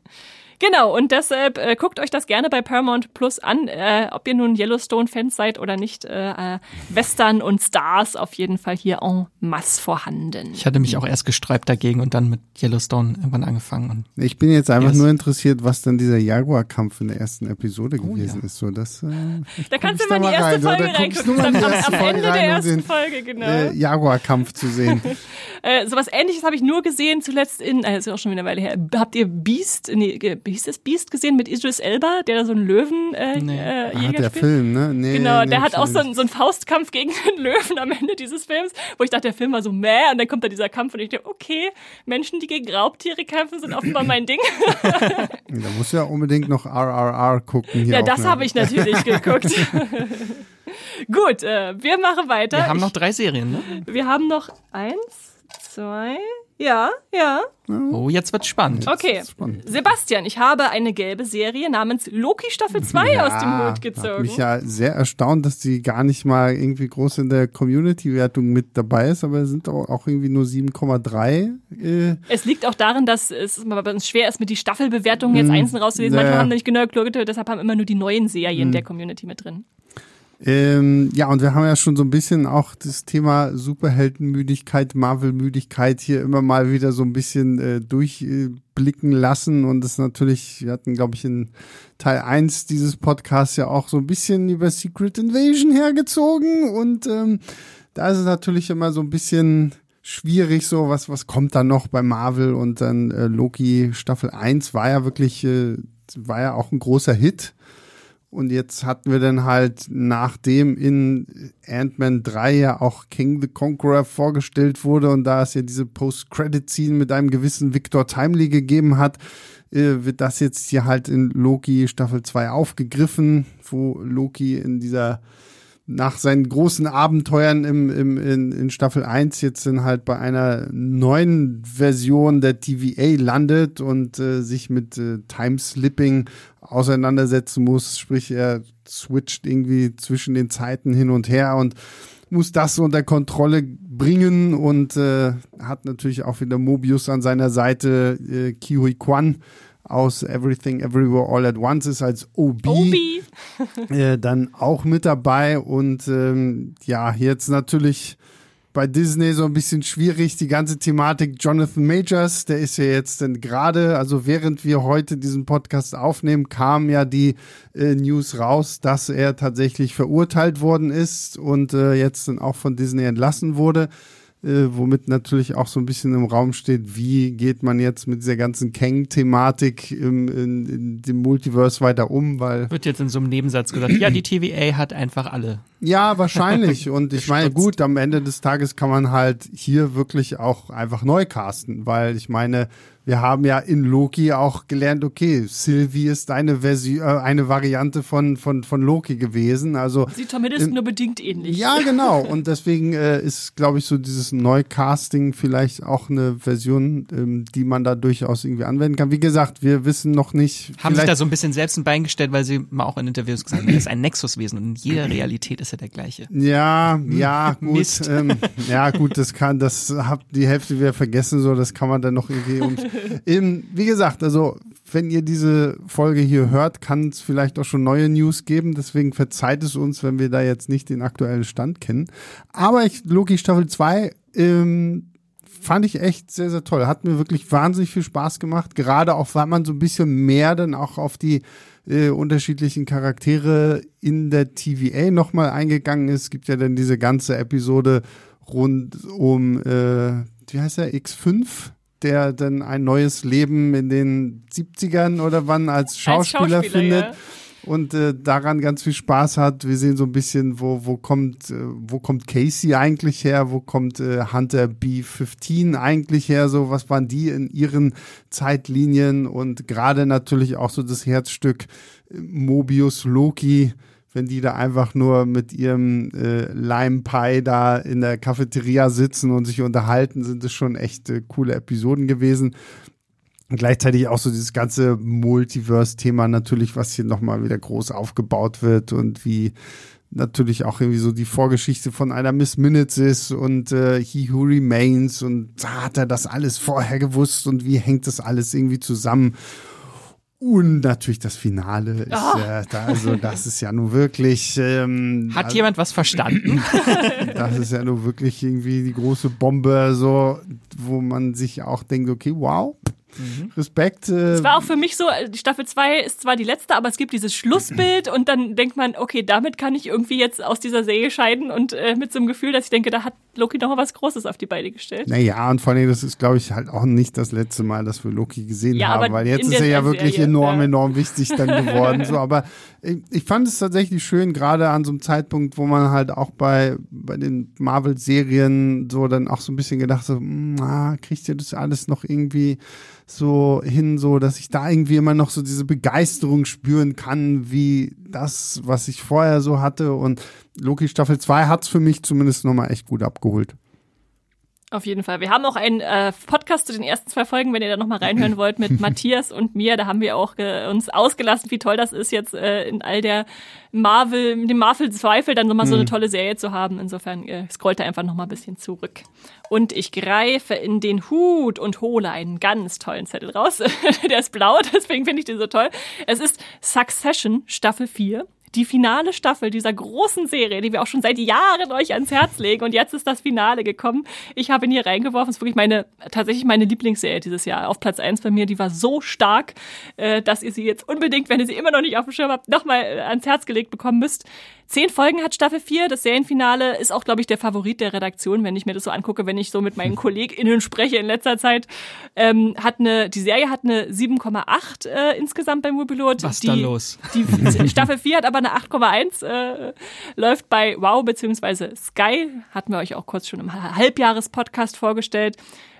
Genau, und deshalb äh, guckt euch das gerne bei Paramount Plus an, äh, ob ihr nun Yellowstone-Fans seid oder nicht. Äh, äh, Western und Stars auf jeden Fall hier en masse vorhanden. Ich hatte mich auch erst gesträubt dagegen und dann mit Yellowstone irgendwann angefangen. Und Ich bin jetzt einfach Yes. nur interessiert, was dann dieser Jaguar-Kampf in der ersten Episode gewesen ja. ist. So, das, äh, Da kannst du mal in die erste rein, Folge oder? Reingucken. Am, Ende der ersten Folge, genau. äh, Jaguar-Kampf zu sehen. Äh, sowas ähnliches habe ich nur gesehen zuletzt in, äh, ist auch schon wieder eine Weile her. Habt ihr Beast, nee, hieß das Beast gesehen mit Idris Elba, der da so einen Löwen äh, Nee. äh, Ah, der spielt? Film, ne? Nee, Genau, nee, der hat auch so einen, so einen Faustkampf gegen den Löwen am Ende dieses Films, wo ich dachte, der Film war so mäh und dann kommt da dieser Kampf und ich dachte, okay, Menschen, die gegen Raubtiere kämpfen, sind offenbar mein Ding. Da musst du ja unbedingt noch RRR gucken. Hier ja, das habe ich natürlich geguckt. Gut, äh, wir machen weiter. wir haben noch ich, drei Serien, ne? wir haben noch eins, zwei, Ja, ja. Oh, jetzt wird's spannend. Okay. spannend. Sebastian, ich habe eine gelbe Serie namens Loki Staffel 2 aus dem Hut Hat gezogen. mich ja sehr erstaunt, dass die gar nicht mal irgendwie groß in der Community-Wertung mit dabei ist, aber es sind auch, irgendwie nur 7,3. Äh, Es liegt auch darin, dass es bei uns schwer ist, mit die Staffelbewertungen jetzt einzeln rauszulesen. Hm. ja, Manchmal ja. haben da nicht genug Leute, deshalb haben immer nur die neuen Hm. Serien der Community mit drin. Ähm, ja, und wir haben ja schon so ein bisschen auch das Thema Superheldenmüdigkeit, Marvel-Müdigkeit hier immer mal wieder so ein bisschen äh, durchblicken lassen. Und das natürlich, wir hatten, glaube ich, in Teil 1 dieses Podcasts ja auch so ein bisschen über Secret Invasion hergezogen. Und ähm, da ist es natürlich immer so ein bisschen schwierig, so was, was kommt da noch bei Marvel und dann äh, Loki Staffel 1 war ja wirklich, äh, war ja auch ein großer Hit. Und jetzt hatten wir dann halt, nachdem in Ant-Man 3 ja auch King the Conqueror vorgestellt wurde und da es ja diese Post-Credit-Scene mit einem gewissen Victor Timely gegeben hat, äh, wird das jetzt hier halt in Loki Staffel 2 aufgegriffen, wo Loki in dieser nach seinen großen Abenteuern im, im, in, in Staffel 1 jetzt dann halt bei einer neuen Version der TVA landet und äh, sich mit äh, Timeslipping auseinandersetzen muss. Sprich, er switcht irgendwie zwischen den Zeiten hin und her und muss das unter Kontrolle bringen und äh, hat natürlich auch wieder Mobius an seiner Seite. Äh, Kiwi Kwan aus Everything Everywhere All at Once ist als OB Obi. äh, dann auch mit dabei und ähm, ja, jetzt natürlich bei Disney so ein bisschen schwierig, die ganze Thematik Jonathan Majors, der ist ja jetzt dann gerade, also während wir heute diesen Podcast aufnehmen, kam ja die äh, News raus, dass er tatsächlich verurteilt worden ist und äh, jetzt dann auch von Disney entlassen wurde. Äh, womit natürlich auch so ein bisschen im Raum steht, wie geht man jetzt mit dieser ganzen Kang-Thematik im, in, in dem Multiverse weiter um, weil Wird jetzt in so einem Nebensatz gesagt, ja, die TVA hat einfach alle. ja, wahrscheinlich. Und ich meine, gut, am Ende des Tages kann man halt hier wirklich auch einfach neu casten, weil ich meine, wir haben ja in Loki auch gelernt, okay, Sylvie ist eine Version, äh, eine Variante von, von, von Loki gewesen. Also Sieht zumindest nur bedingt ähnlich. ja, genau. Und deswegen äh, ist, glaube ich, so dieses Neukasting vielleicht auch eine Version, ähm, die man da durchaus irgendwie anwenden kann. Wie gesagt, wir wissen noch nicht. Haben sich da so ein bisschen selbst ein Bein gestellt, weil sie mal auch in Interviews gesagt haben, er ist ein Nexuswesen und in jeder Realität ist er der gleiche. Ja, ja, gut. Ähm, ja, gut, das kann, das habt die Hälfte wieder vergessen, so, das kann man dann noch irgendwie. Und ähm, wie gesagt, also wenn ihr diese Folge hier hört, kann es vielleicht auch schon neue News geben. Deswegen verzeiht es uns, wenn wir da jetzt nicht den aktuellen Stand kennen. Aber ich, Loki Staffel 2, ähm, fand ich echt sehr, sehr toll. Hat mir wirklich wahnsinnig viel Spaß gemacht. Gerade auch, weil man so ein bisschen mehr dann auch auf die äh, unterschiedlichen Charaktere in der TVA nochmal eingegangen ist. Es gibt ja dann diese ganze Episode rund um, äh, wie heißt er, X5? Der dann ein neues Leben in den 70ern oder wann als Schauspieler, Schauspieler, findet ja. und äh, daran ganz viel Spaß hat. Wir sehen so ein bisschen, wo, wo kommt, äh, wo kommt Casey eigentlich her, wo kommt äh, Hunter B15 eigentlich her, so was waren die in ihren Zeitlinien und gerade natürlich auch so das Herzstück äh, Mobius Loki, wenn die da einfach nur mit ihrem äh, Lime Pie da in der Cafeteria sitzen und sich unterhalten, sind es schon echt äh, coole Episoden gewesen. Und gleichzeitig auch so dieses ganze Multiverse-Thema natürlich, was hier nochmal wieder groß aufgebaut wird und wie natürlich auch irgendwie so die Vorgeschichte von einer Miss Minutes ist und äh, He Who Remains und hat er das alles vorher gewusst und wie hängt das alles irgendwie zusammen. Und natürlich das Finale ist Ah. äh, da, also das ist ja nun wirklich ähm, Hat also, jemand was verstanden? das ist ja nur wirklich irgendwie die große Bombe, so wo man sich auch denkt, okay, wow, Respekt. Äh, Es war auch für mich so, äh, die Staffel 2 ist zwar die letzte, aber es gibt dieses Schlussbild und dann denkt man, okay, damit kann ich irgendwie jetzt aus dieser Serie scheiden und äh, mit so einem Gefühl, dass ich denke, da hat Loki noch mal was Großes auf die Beine gestellt. Naja, und vor allem, das ist, glaube ich, halt auch nicht das letzte Mal, dass wir Loki gesehen Ja, haben, weil jetzt ist er ja wirklich Serie, enorm, ja. enorm wichtig dann geworden. so, aber ich, ich fand es tatsächlich schön, gerade an so einem Zeitpunkt, wo man halt auch bei, bei den Marvel-Serien so dann auch so ein bisschen gedacht hat, hm, ah, kriegt ihr das alles noch irgendwie so hin, so dass ich da irgendwie immer noch so diese Begeisterung spüren kann, wie das, was ich vorher so hatte. Und Loki Staffel 2 hat's für mich zumindest nochmal echt gut abgeholt. Auf jeden Fall. Wir haben auch einen äh, Podcast zu den ersten zwei Folgen, wenn ihr da nochmal reinhören wollt, mit Matthias und mir. Da haben wir auch äh, uns ausgelassen, wie toll das ist, jetzt äh, in all der Marvel, dem Marvel-Zweifel dann nochmal so eine tolle Serie zu haben. Insofern äh, scrollt da einfach nochmal ein bisschen zurück. Und ich greife in den Hut und hole einen ganz tollen Zettel raus. Der ist blau, deswegen finde ich den so toll. Es ist Succession Staffel 4 die finale Staffel dieser großen Serie, die wir auch schon seit Jahren euch ans Herz legen. Und jetzt ist das Finale gekommen. Ich habe ihn hier reingeworfen. Es ist wirklich meine, tatsächlich meine Lieblingsserie dieses Jahr. Auf Platz eins bei mir. Die war so stark, äh, dass ihr sie jetzt unbedingt, wenn ihr sie immer noch nicht auf dem Schirm habt, nochmal äh, ans Herz gelegt bekommen müsst. Zehn Folgen hat Staffel 4. Das Serienfinale ist auch, glaube ich, der Favorit der Redaktion, wenn ich mir das so angucke, wenn ich so mit meinen KollegInnen spreche in letzter Zeit. Ähm, hat eine, die Serie hat eine 7,8 äh, insgesamt beim Mobilot. Was die, da los? Die Staffel 4 hat aber eine 8,1, äh, läuft bei Wow beziehungsweise Sky. Hatten wir euch auch kurz schon im Halbjahres-Podcast vorgestellt.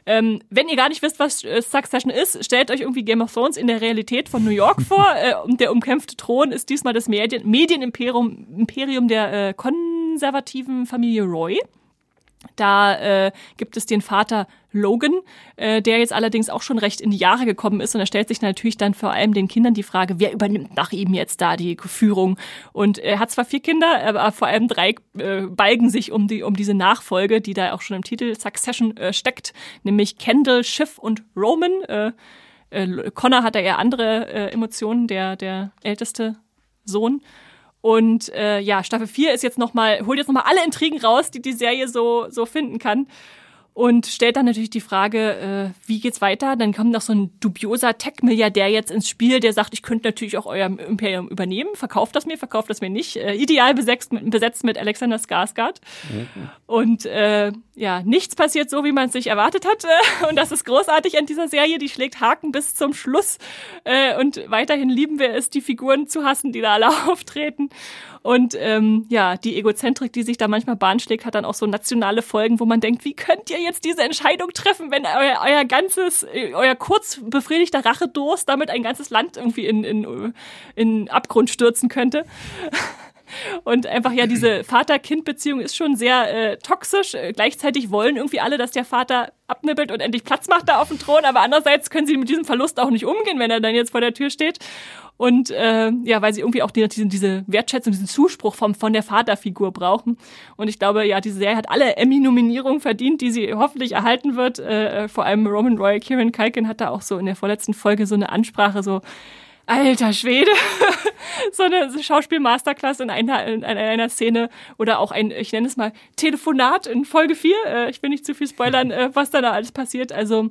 Ähm, wenn ihr gar nicht wisst, was äh, Succession ist, stellt euch irgendwie Game of Thrones in der Realität von New York vor. äh, und der umkämpfte Thron ist diesmal das Medien Medienimperium Imperium der äh, konservativen Familie Roy. Da äh, gibt es den Vater Logan, äh, der jetzt allerdings auch schon recht in die Jahre gekommen ist. Und da stellt sich natürlich dann vor allem den Kindern die Frage, wer übernimmt nach ihm jetzt da die Führung? Und er hat zwar vier Kinder, aber vor allem drei äh, balgen sich um, die, um diese Nachfolge, die da auch schon im Titel Succession äh, steckt, nämlich Kendall, Schiff und Roman. Äh, äh, Connor hat da eher andere äh, Emotionen, der, der älteste Sohn. Und äh, ja, Staffel 4 ist jetzt noch mal, holt jetzt noch mal alle Intrigen raus, die die Serie so, so finden kann und stellt dann natürlich die Frage, äh, wie geht's weiter? Dann kommt noch so ein dubioser Tech-Milliardär jetzt ins Spiel, der sagt, ich könnte natürlich auch euer Imperium übernehmen, verkauft das mir, verkauft das mir nicht. Äh, ideal besetzt mit, besetzt mit Alexander Skarsgård. Mhm. Und äh, ja, nichts passiert so, wie man es sich erwartet hat. und das ist großartig an dieser Serie. Die schlägt Haken bis zum Schluss. Äh, und weiterhin lieben wir es, die Figuren zu hassen, die da alle auftreten. Und ähm, ja, die Egozentrik, die sich da manchmal Bahn schlägt, hat dann auch so nationale Folgen, wo man denkt, wie könnt ihr jetzt diese Entscheidung treffen, wenn euer, euer ganzes, äh, euer kurz befriedigter Rachedurst damit ein ganzes Land irgendwie in, in, in Abgrund stürzen könnte. Und einfach ja, diese Vater-Kind-Beziehung ist schon sehr äh, toxisch. Gleichzeitig wollen irgendwie alle, dass der Vater abnibbelt und endlich Platz macht da auf dem Thron, aber andererseits können sie mit diesem Verlust auch nicht umgehen, wenn er dann jetzt vor der Tür steht. Und äh, ja, weil sie irgendwie auch die, diese, diese Wertschätzung, diesen Zuspruch vom, von der Vaterfigur brauchen. Und ich glaube, ja, diese Serie hat alle Emmy-Nominierungen verdient, die sie hoffentlich erhalten wird. Äh, vor allem Roman Roy, Kieran Culkin hat da auch so in der vorletzten Folge so eine Ansprache, so alter Schwede, so eine Schauspiel-Masterclass in einer, in einer Szene oder auch ein, ich nenne es mal, Telefonat in Folge 4. Äh, ich will nicht zu viel spoilern, äh, was da, da alles passiert. Also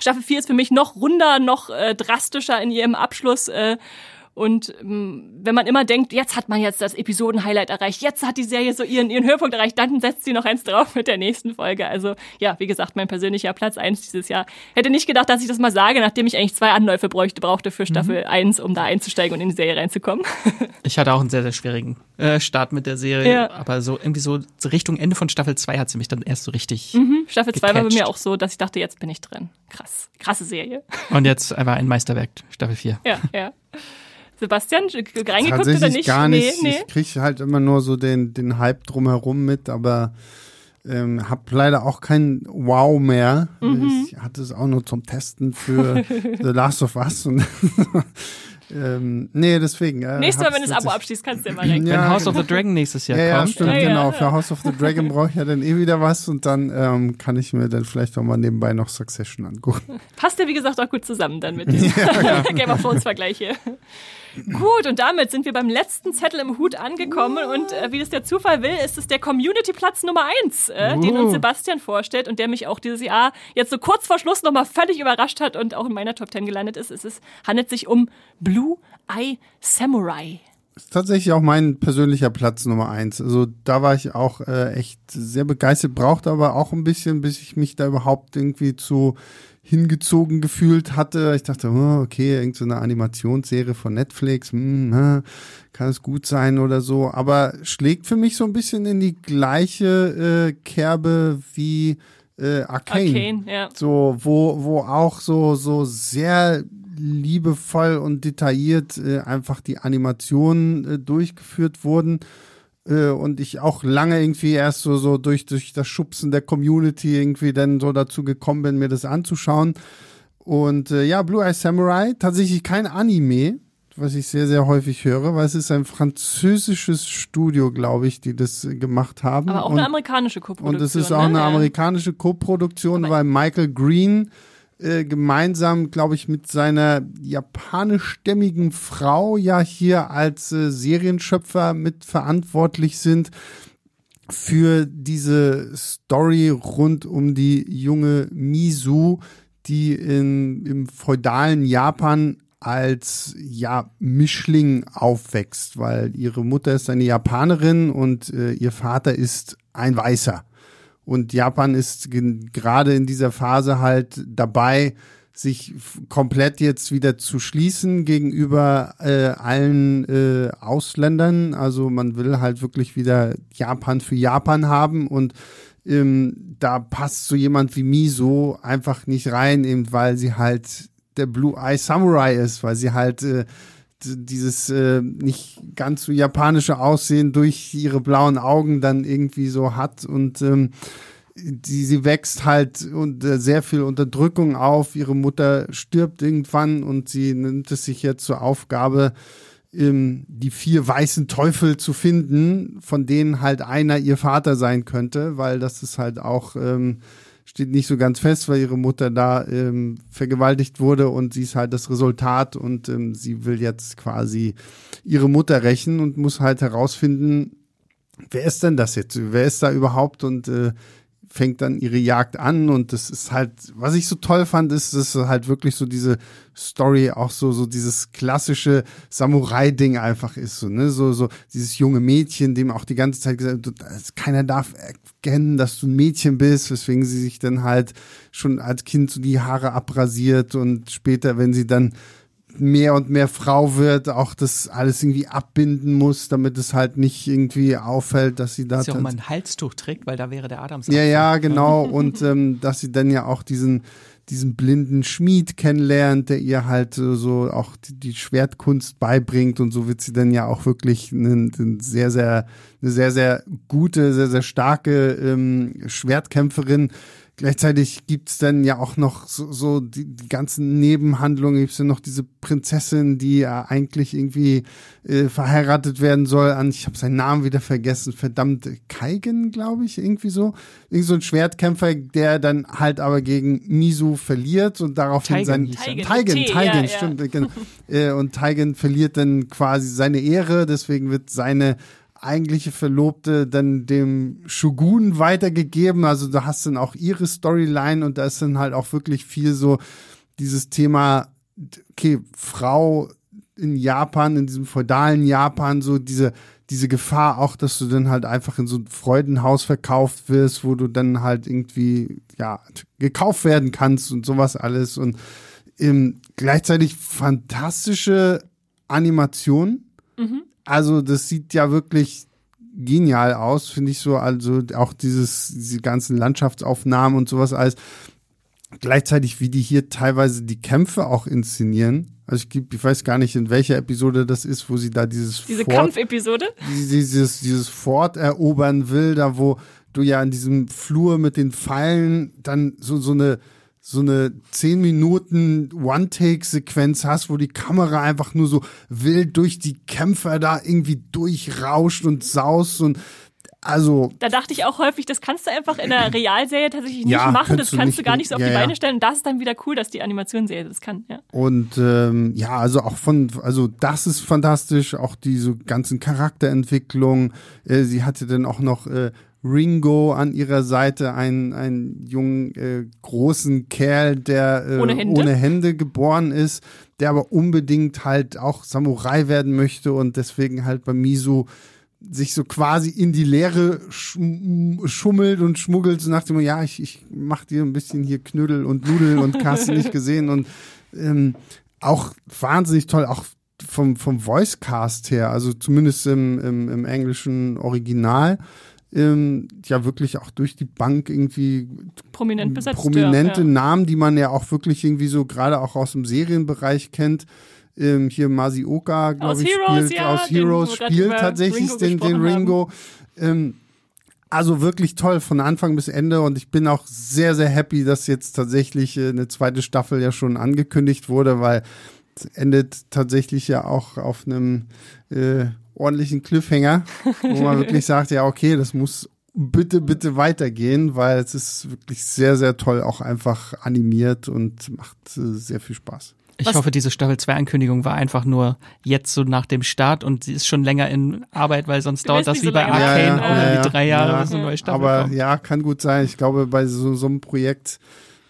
Staffel 4 ist für mich noch runder, noch äh, drastischer in ihrem Abschluss. Äh, und ähm, wenn man immer denkt, jetzt hat man jetzt das Episoden-Highlight erreicht, jetzt hat die Serie so ihren, ihren Höhepunkt erreicht, dann setzt sie noch eins drauf mit der nächsten Folge. Also ja, wie gesagt, mein persönlicher Platz eins dieses Jahr. Hätte nicht gedacht, dass ich das mal sage, nachdem ich eigentlich zwei Anläufe bräuchte, brauchte für Staffel mhm. 1, um da einzusteigen und in die Serie reinzukommen. Ich hatte auch einen sehr, sehr schwierigen äh, Start mit der Serie, ja. aber so irgendwie so Richtung Ende von Staffel 2 hat sie mich dann erst so richtig. Mhm. Staffel 2 war bei mir auch so, dass ich dachte, jetzt bin ich drin. Krass. Krasse Serie. Und jetzt einfach ein Meisterwerk, Staffel 4. Ja, ja. Sebastian, reingeguckt oder nicht? gar nicht. Nee, nee. Ich kriege halt immer nur so den, den Hype drumherum mit, aber ähm, habe leider auch kein Wow mehr. Mhm. Ich hatte es auch nur zum Testen für The Last of Us und Ähm, nee, deswegen. Äh, nächstes Mal, wenn du das Abo abschließt, kannst du ja mal rein. Ja, wenn House of the Dragon nächstes Jahr ja, kommt. Ja, stimmt, ja, genau. Für House of the Dragon brauche ich ja dann eh wieder was und dann ähm, kann ich mir dann vielleicht auch mal nebenbei noch Succession angucken. Passt ja, wie gesagt, auch gut zusammen dann mit dem ja, Game of Thrones Vergleich hier. Gut, und damit sind wir beim letzten Zettel im Hut angekommen. Und äh, wie es der Zufall will, ist es der Community-Platz Nummer eins, äh, uh. den uns Sebastian vorstellt und der mich auch dieses Jahr jetzt so kurz vor Schluss nochmal völlig überrascht hat und auch in meiner Top Ten gelandet ist. Es ist, handelt sich um Blue Eye Samurai. Das ist tatsächlich auch mein persönlicher Platz Nummer eins. Also da war ich auch äh, echt sehr begeistert, brauchte aber auch ein bisschen, bis ich mich da überhaupt irgendwie zu hingezogen gefühlt hatte. Ich dachte, oh, okay, irgendeine so Animationsserie von Netflix, hm, kann es gut sein oder so. Aber schlägt für mich so ein bisschen in die gleiche äh, Kerbe wie äh, Arcane. Arcane ja. So, wo, wo auch so, so sehr liebevoll und detailliert äh, einfach die Animationen äh, durchgeführt wurden äh, und ich auch lange irgendwie erst so, so durch, durch das Schubsen der Community irgendwie dann so dazu gekommen bin, mir das anzuschauen. Und äh, ja, Blue Eye Samurai, tatsächlich kein Anime, was ich sehr, sehr häufig höre, weil es ist ein französisches Studio, glaube ich, die das gemacht haben. Aber auch und, eine amerikanische Koproduktion. Und es ist auch ne? eine amerikanische Co-Produktion, weil Michael Green äh, gemeinsam, glaube ich, mit seiner japanischstämmigen Frau ja hier als äh, Serienschöpfer mitverantwortlich sind für diese Story rund um die junge Misu, die in, im feudalen Japan als ja Mischling aufwächst, weil ihre Mutter ist eine Japanerin und äh, ihr Vater ist ein Weißer. Und Japan ist gerade in dieser Phase halt dabei, sich komplett jetzt wieder zu schließen gegenüber äh, allen äh, Ausländern. Also man will halt wirklich wieder Japan für Japan haben und ähm, da passt so jemand wie Miso einfach nicht rein, eben weil sie halt der Blue Eye Samurai ist, weil sie halt äh, dieses äh, nicht ganz so japanische Aussehen durch ihre blauen Augen dann irgendwie so hat und ähm, die, sie wächst halt unter sehr viel Unterdrückung auf. Ihre Mutter stirbt irgendwann und sie nimmt es sich jetzt zur Aufgabe, ähm, die vier weißen Teufel zu finden, von denen halt einer ihr Vater sein könnte, weil das ist halt auch, ähm, steht nicht so ganz fest, weil ihre Mutter da ähm, vergewaltigt wurde und sie ist halt das Resultat und ähm, sie will jetzt quasi ihre Mutter rächen und muss halt herausfinden, wer ist denn das jetzt? Wer ist da überhaupt? Und äh, fängt dann ihre Jagd an und das ist halt, was ich so toll fand, ist, dass halt wirklich so diese Story auch so, so dieses klassische Samurai-Ding einfach ist, so, ne, so, so dieses junge Mädchen, dem auch die ganze Zeit gesagt wird, keiner darf erkennen, dass du ein Mädchen bist, weswegen sie sich dann halt schon als Kind so die Haare abrasiert und später, wenn sie dann mehr und mehr Frau wird, auch das alles irgendwie abbinden muss, damit es halt nicht irgendwie auffällt, dass sie da Dass sie auch mal ein Halstuch trägt, weil da wäre der Adams. Ja, ja, genau. Und ähm, dass sie dann ja auch diesen diesen blinden Schmied kennenlernt, der ihr halt äh, so auch die, die Schwertkunst beibringt und so wird sie dann ja auch wirklich eine, eine sehr, sehr, eine sehr, sehr gute, sehr, sehr starke ähm, Schwertkämpferin. Gleichzeitig gibt's dann ja auch noch so, so die, die ganzen Nebenhandlungen, gibt's ja noch diese Prinzessin, die ja eigentlich irgendwie äh, verheiratet werden soll an, ich habe seinen Namen wieder vergessen, verdammt, Kaigen, glaube ich, irgendwie so. Irgend so ein Schwertkämpfer, der dann halt aber gegen Misu verliert und daraufhin Taigen sein. Taigen, Taigen, mit T, Taigen, ja, ja. stimmt. genau. Äh, und Taigen verliert dann quasi seine Ehre, deswegen wird seine eigentliche Verlobte dann dem Shogun weitergegeben. Also da hast du dann auch ihre Storyline und da ist dann halt auch wirklich viel so dieses Thema, okay, Frau in Japan, in diesem feudalen Japan, so diese, diese Gefahr auch, dass du dann halt einfach in so ein Freudenhaus verkauft wirst, wo du dann halt irgendwie, ja, gekauft werden kannst und sowas alles und ähm, gleichzeitig fantastische Animation. Also das sieht ja wirklich genial aus, finde ich so. Also auch dieses, diese ganzen Landschaftsaufnahmen und sowas alles. Gleichzeitig, wie die hier teilweise die Kämpfe auch inszenieren. Also ich, ich weiß gar nicht, in welcher Episode das ist, wo sie da dieses Diese Fort, Kampfepisode. dieses, dieses Fort erobern will, da wo du ja in diesem Flur mit den Pfeilen dann so, so eine so eine 10 Minuten One-Take-Sequenz hast, wo die Kamera einfach nur so wild durch die Kämpfer da irgendwie durchrauscht und saust und also Da dachte ich auch häufig, das kannst du einfach in einer Realserie tatsächlich nicht Ja, machen. Das könntest du kannst nicht- du gar nicht so auf ja, die. Beine stellen. Und das ist dann wieder cool, dass die Animationsserie das kann. Ja. Und ähm, ja, also auch von, also das ist fantastisch, auch diese ganzen Charakterentwicklungen. Äh, sie hatte dann auch noch äh, Ringo an ihrer Seite, einen, einen jungen, äh, großen Kerl, der äh, Ohne Hände. ohne Hände geboren ist, der aber unbedingt halt auch Samurai werden möchte und deswegen halt bei Misu sich so quasi in die Leere schm- schummelt und schmuggelt, so nach dem, ja, ich, ich mach dir ein bisschen hier Knödel und Nudel und hast nicht gesehen und ähm, auch wahnsinnig toll, auch vom, vom Voicecast her, also zumindest im, im, im englischen Original, ähm, ja wirklich auch durch die Bank irgendwie Prominent besetzt. prominente ja, ja. Namen, die man ja auch wirklich irgendwie so gerade auch aus dem Serienbereich kennt. ähm, hier Masioka, glaube ich, Heroes, spielt, ja, aus Heroes spielt tatsächlich Ringo den, den Ringo. Ähm, also wirklich toll von Anfang bis Ende und ich bin auch sehr, sehr happy, dass jetzt tatsächlich äh, eine zweite Staffel ja schon angekündigt wurde, weil es endet tatsächlich ja auch auf einem äh, ordentlichen Cliffhanger, wo man wirklich sagt, ja, okay, das muss bitte, bitte weitergehen, weil es ist wirklich sehr, sehr toll auch einfach animiert und macht äh, sehr viel Spaß. Ich Was- hoffe, diese Staffel 2 Ankündigung war einfach nur jetzt so nach dem Start und sie ist schon länger in Arbeit, weil sonst dauert das wie so bei Arcane Ja, ja, auch ja, drei Jahre, ja. bis eine neue Staffel Aber kommt. ja, kann gut sein. Ich glaube, bei so, so einem Projekt,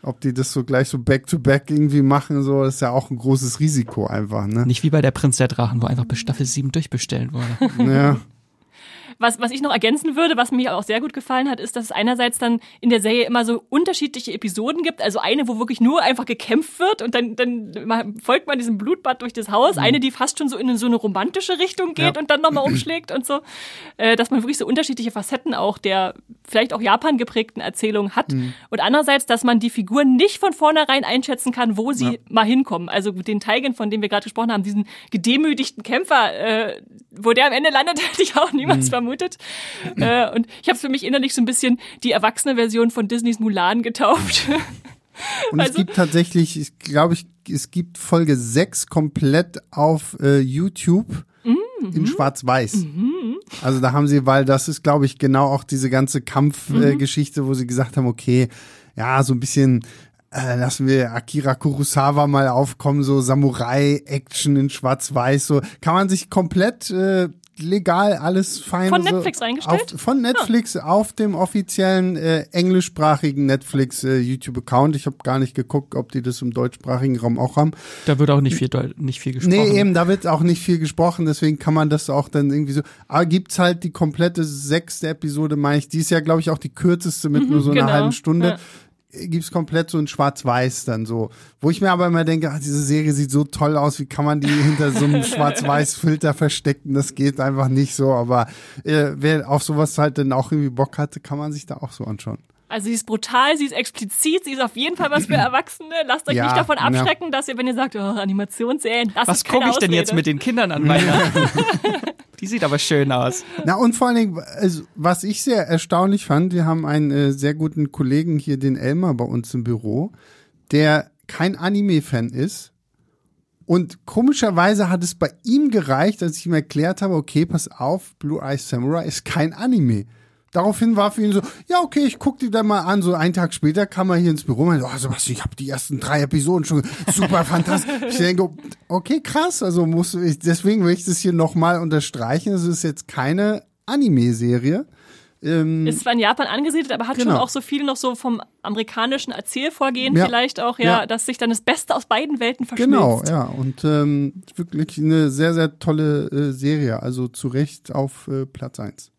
ob die das so gleich so back-to-back irgendwie machen, so, ist ja auch ein großes Risiko einfach, ne? Nicht wie bei der Prinz der Drachen, wo einfach bis Staffel 7 durchbestellt wurde. Ja. Was, was ich noch ergänzen würde, was mir auch sehr gut gefallen hat, ist, dass es einerseits dann in der Serie immer so unterschiedliche Episoden gibt. Also eine, wo wirklich nur einfach gekämpft wird und dann, dann folgt man diesem Blutbad durch das Haus. Eine, die fast schon so in so eine romantische Richtung geht Ja. und dann nochmal umschlägt und so. Äh, dass man wirklich so unterschiedliche Facetten auch der vielleicht auch Japan geprägten Erzählung hat. Und andererseits, dass man die Figuren nicht von vornherein einschätzen kann, wo sie Ja. mal hinkommen. Also den Teigen, von dem wir gerade gesprochen haben, diesen gedemütigten Kämpfer, äh, wo der am Ende landet, hätte ich auch niemals vermutet. Äh, und ich habe für mich innerlich so ein bisschen die erwachsene Version von Disneys Mulan getauft. Und es Also- gibt tatsächlich, ich glaube, ich, es gibt Folge 6 komplett auf äh, YouTube Mhm. in Schwarz-Weiß. Also da haben sie, weil das ist, glaube ich, genau auch diese ganze Kampfgeschichte, äh, Mhm. Wo sie gesagt haben, okay, ja, so ein bisschen äh, lassen wir Akira Kurosawa mal aufkommen, so Samurai-Action in Schwarz-Weiß, so kann man sich komplett äh, legal alles fein Von so Netflix reingestellt? Auf, von Netflix auf dem offiziellen äh, englischsprachigen Netflix äh, YouTube-Account. Ich habe gar nicht geguckt, ob die das im deutschsprachigen Raum auch haben. Da wird auch nicht viel, nicht viel gesprochen. Nee, eben, da wird auch nicht viel gesprochen, deswegen kann man das auch dann irgendwie so. Aber gibt's halt die komplette sechste Episode, meine ich. Die ist ja, glaube ich, auch die kürzeste mit nur so einer genau, halben Stunde. ja. Gibt's komplett so in Schwarz-Weiß dann so. Wo ich mir aber immer denke, ach, diese Serie sieht so toll aus, wie kann man die hinter so einem Schwarz-Weiß-Filter verstecken? Das geht einfach nicht so. Aber äh, wer auf sowas halt dann auch irgendwie Bock hatte, kann man sich da auch so anschauen. Also sie ist brutal, sie ist explizit, sie ist auf jeden Fall was für Erwachsene. Lasst euch Ja, nicht davon ja. abschrecken, dass ihr, wenn ihr sagt, oh, Animationsserien, das Was gucke ich denn jetzt Ausrede. mit den Kindern an Weihnachten? Die sieht aber schön aus. Na und vor allen Dingen, also, was ich sehr erstaunlich fand, wir haben einen äh, sehr guten Kollegen hier, den Elmar bei uns im Büro, der kein Anime-Fan ist. Und komischerweise hat es bei ihm gereicht, als ich ihm erklärt habe, okay, pass auf, Blue Eye Samurai ist kein Anime. Daraufhin war für ihn so, ja, okay, ich guck die dann mal an. So einen Tag später kam er hier ins Büro und meinte, oh Sebastian, ich habe die ersten drei Episoden schon super fantastisch. Ich denke, okay, krass, also muss ich, deswegen will ich das hier nochmal unterstreichen. Es ist jetzt keine Anime-Serie. Ähm, ist zwar in Japan angesiedelt, aber hat genau. schon auch so viel noch so vom amerikanischen Erzählvorgehen ja, vielleicht auch, ja, ja, dass sich dann das Beste aus beiden Welten verschmilzt. Genau, ja, und ähm, wirklich eine sehr, sehr tolle äh, Serie, also zu Recht auf äh, Platz 1.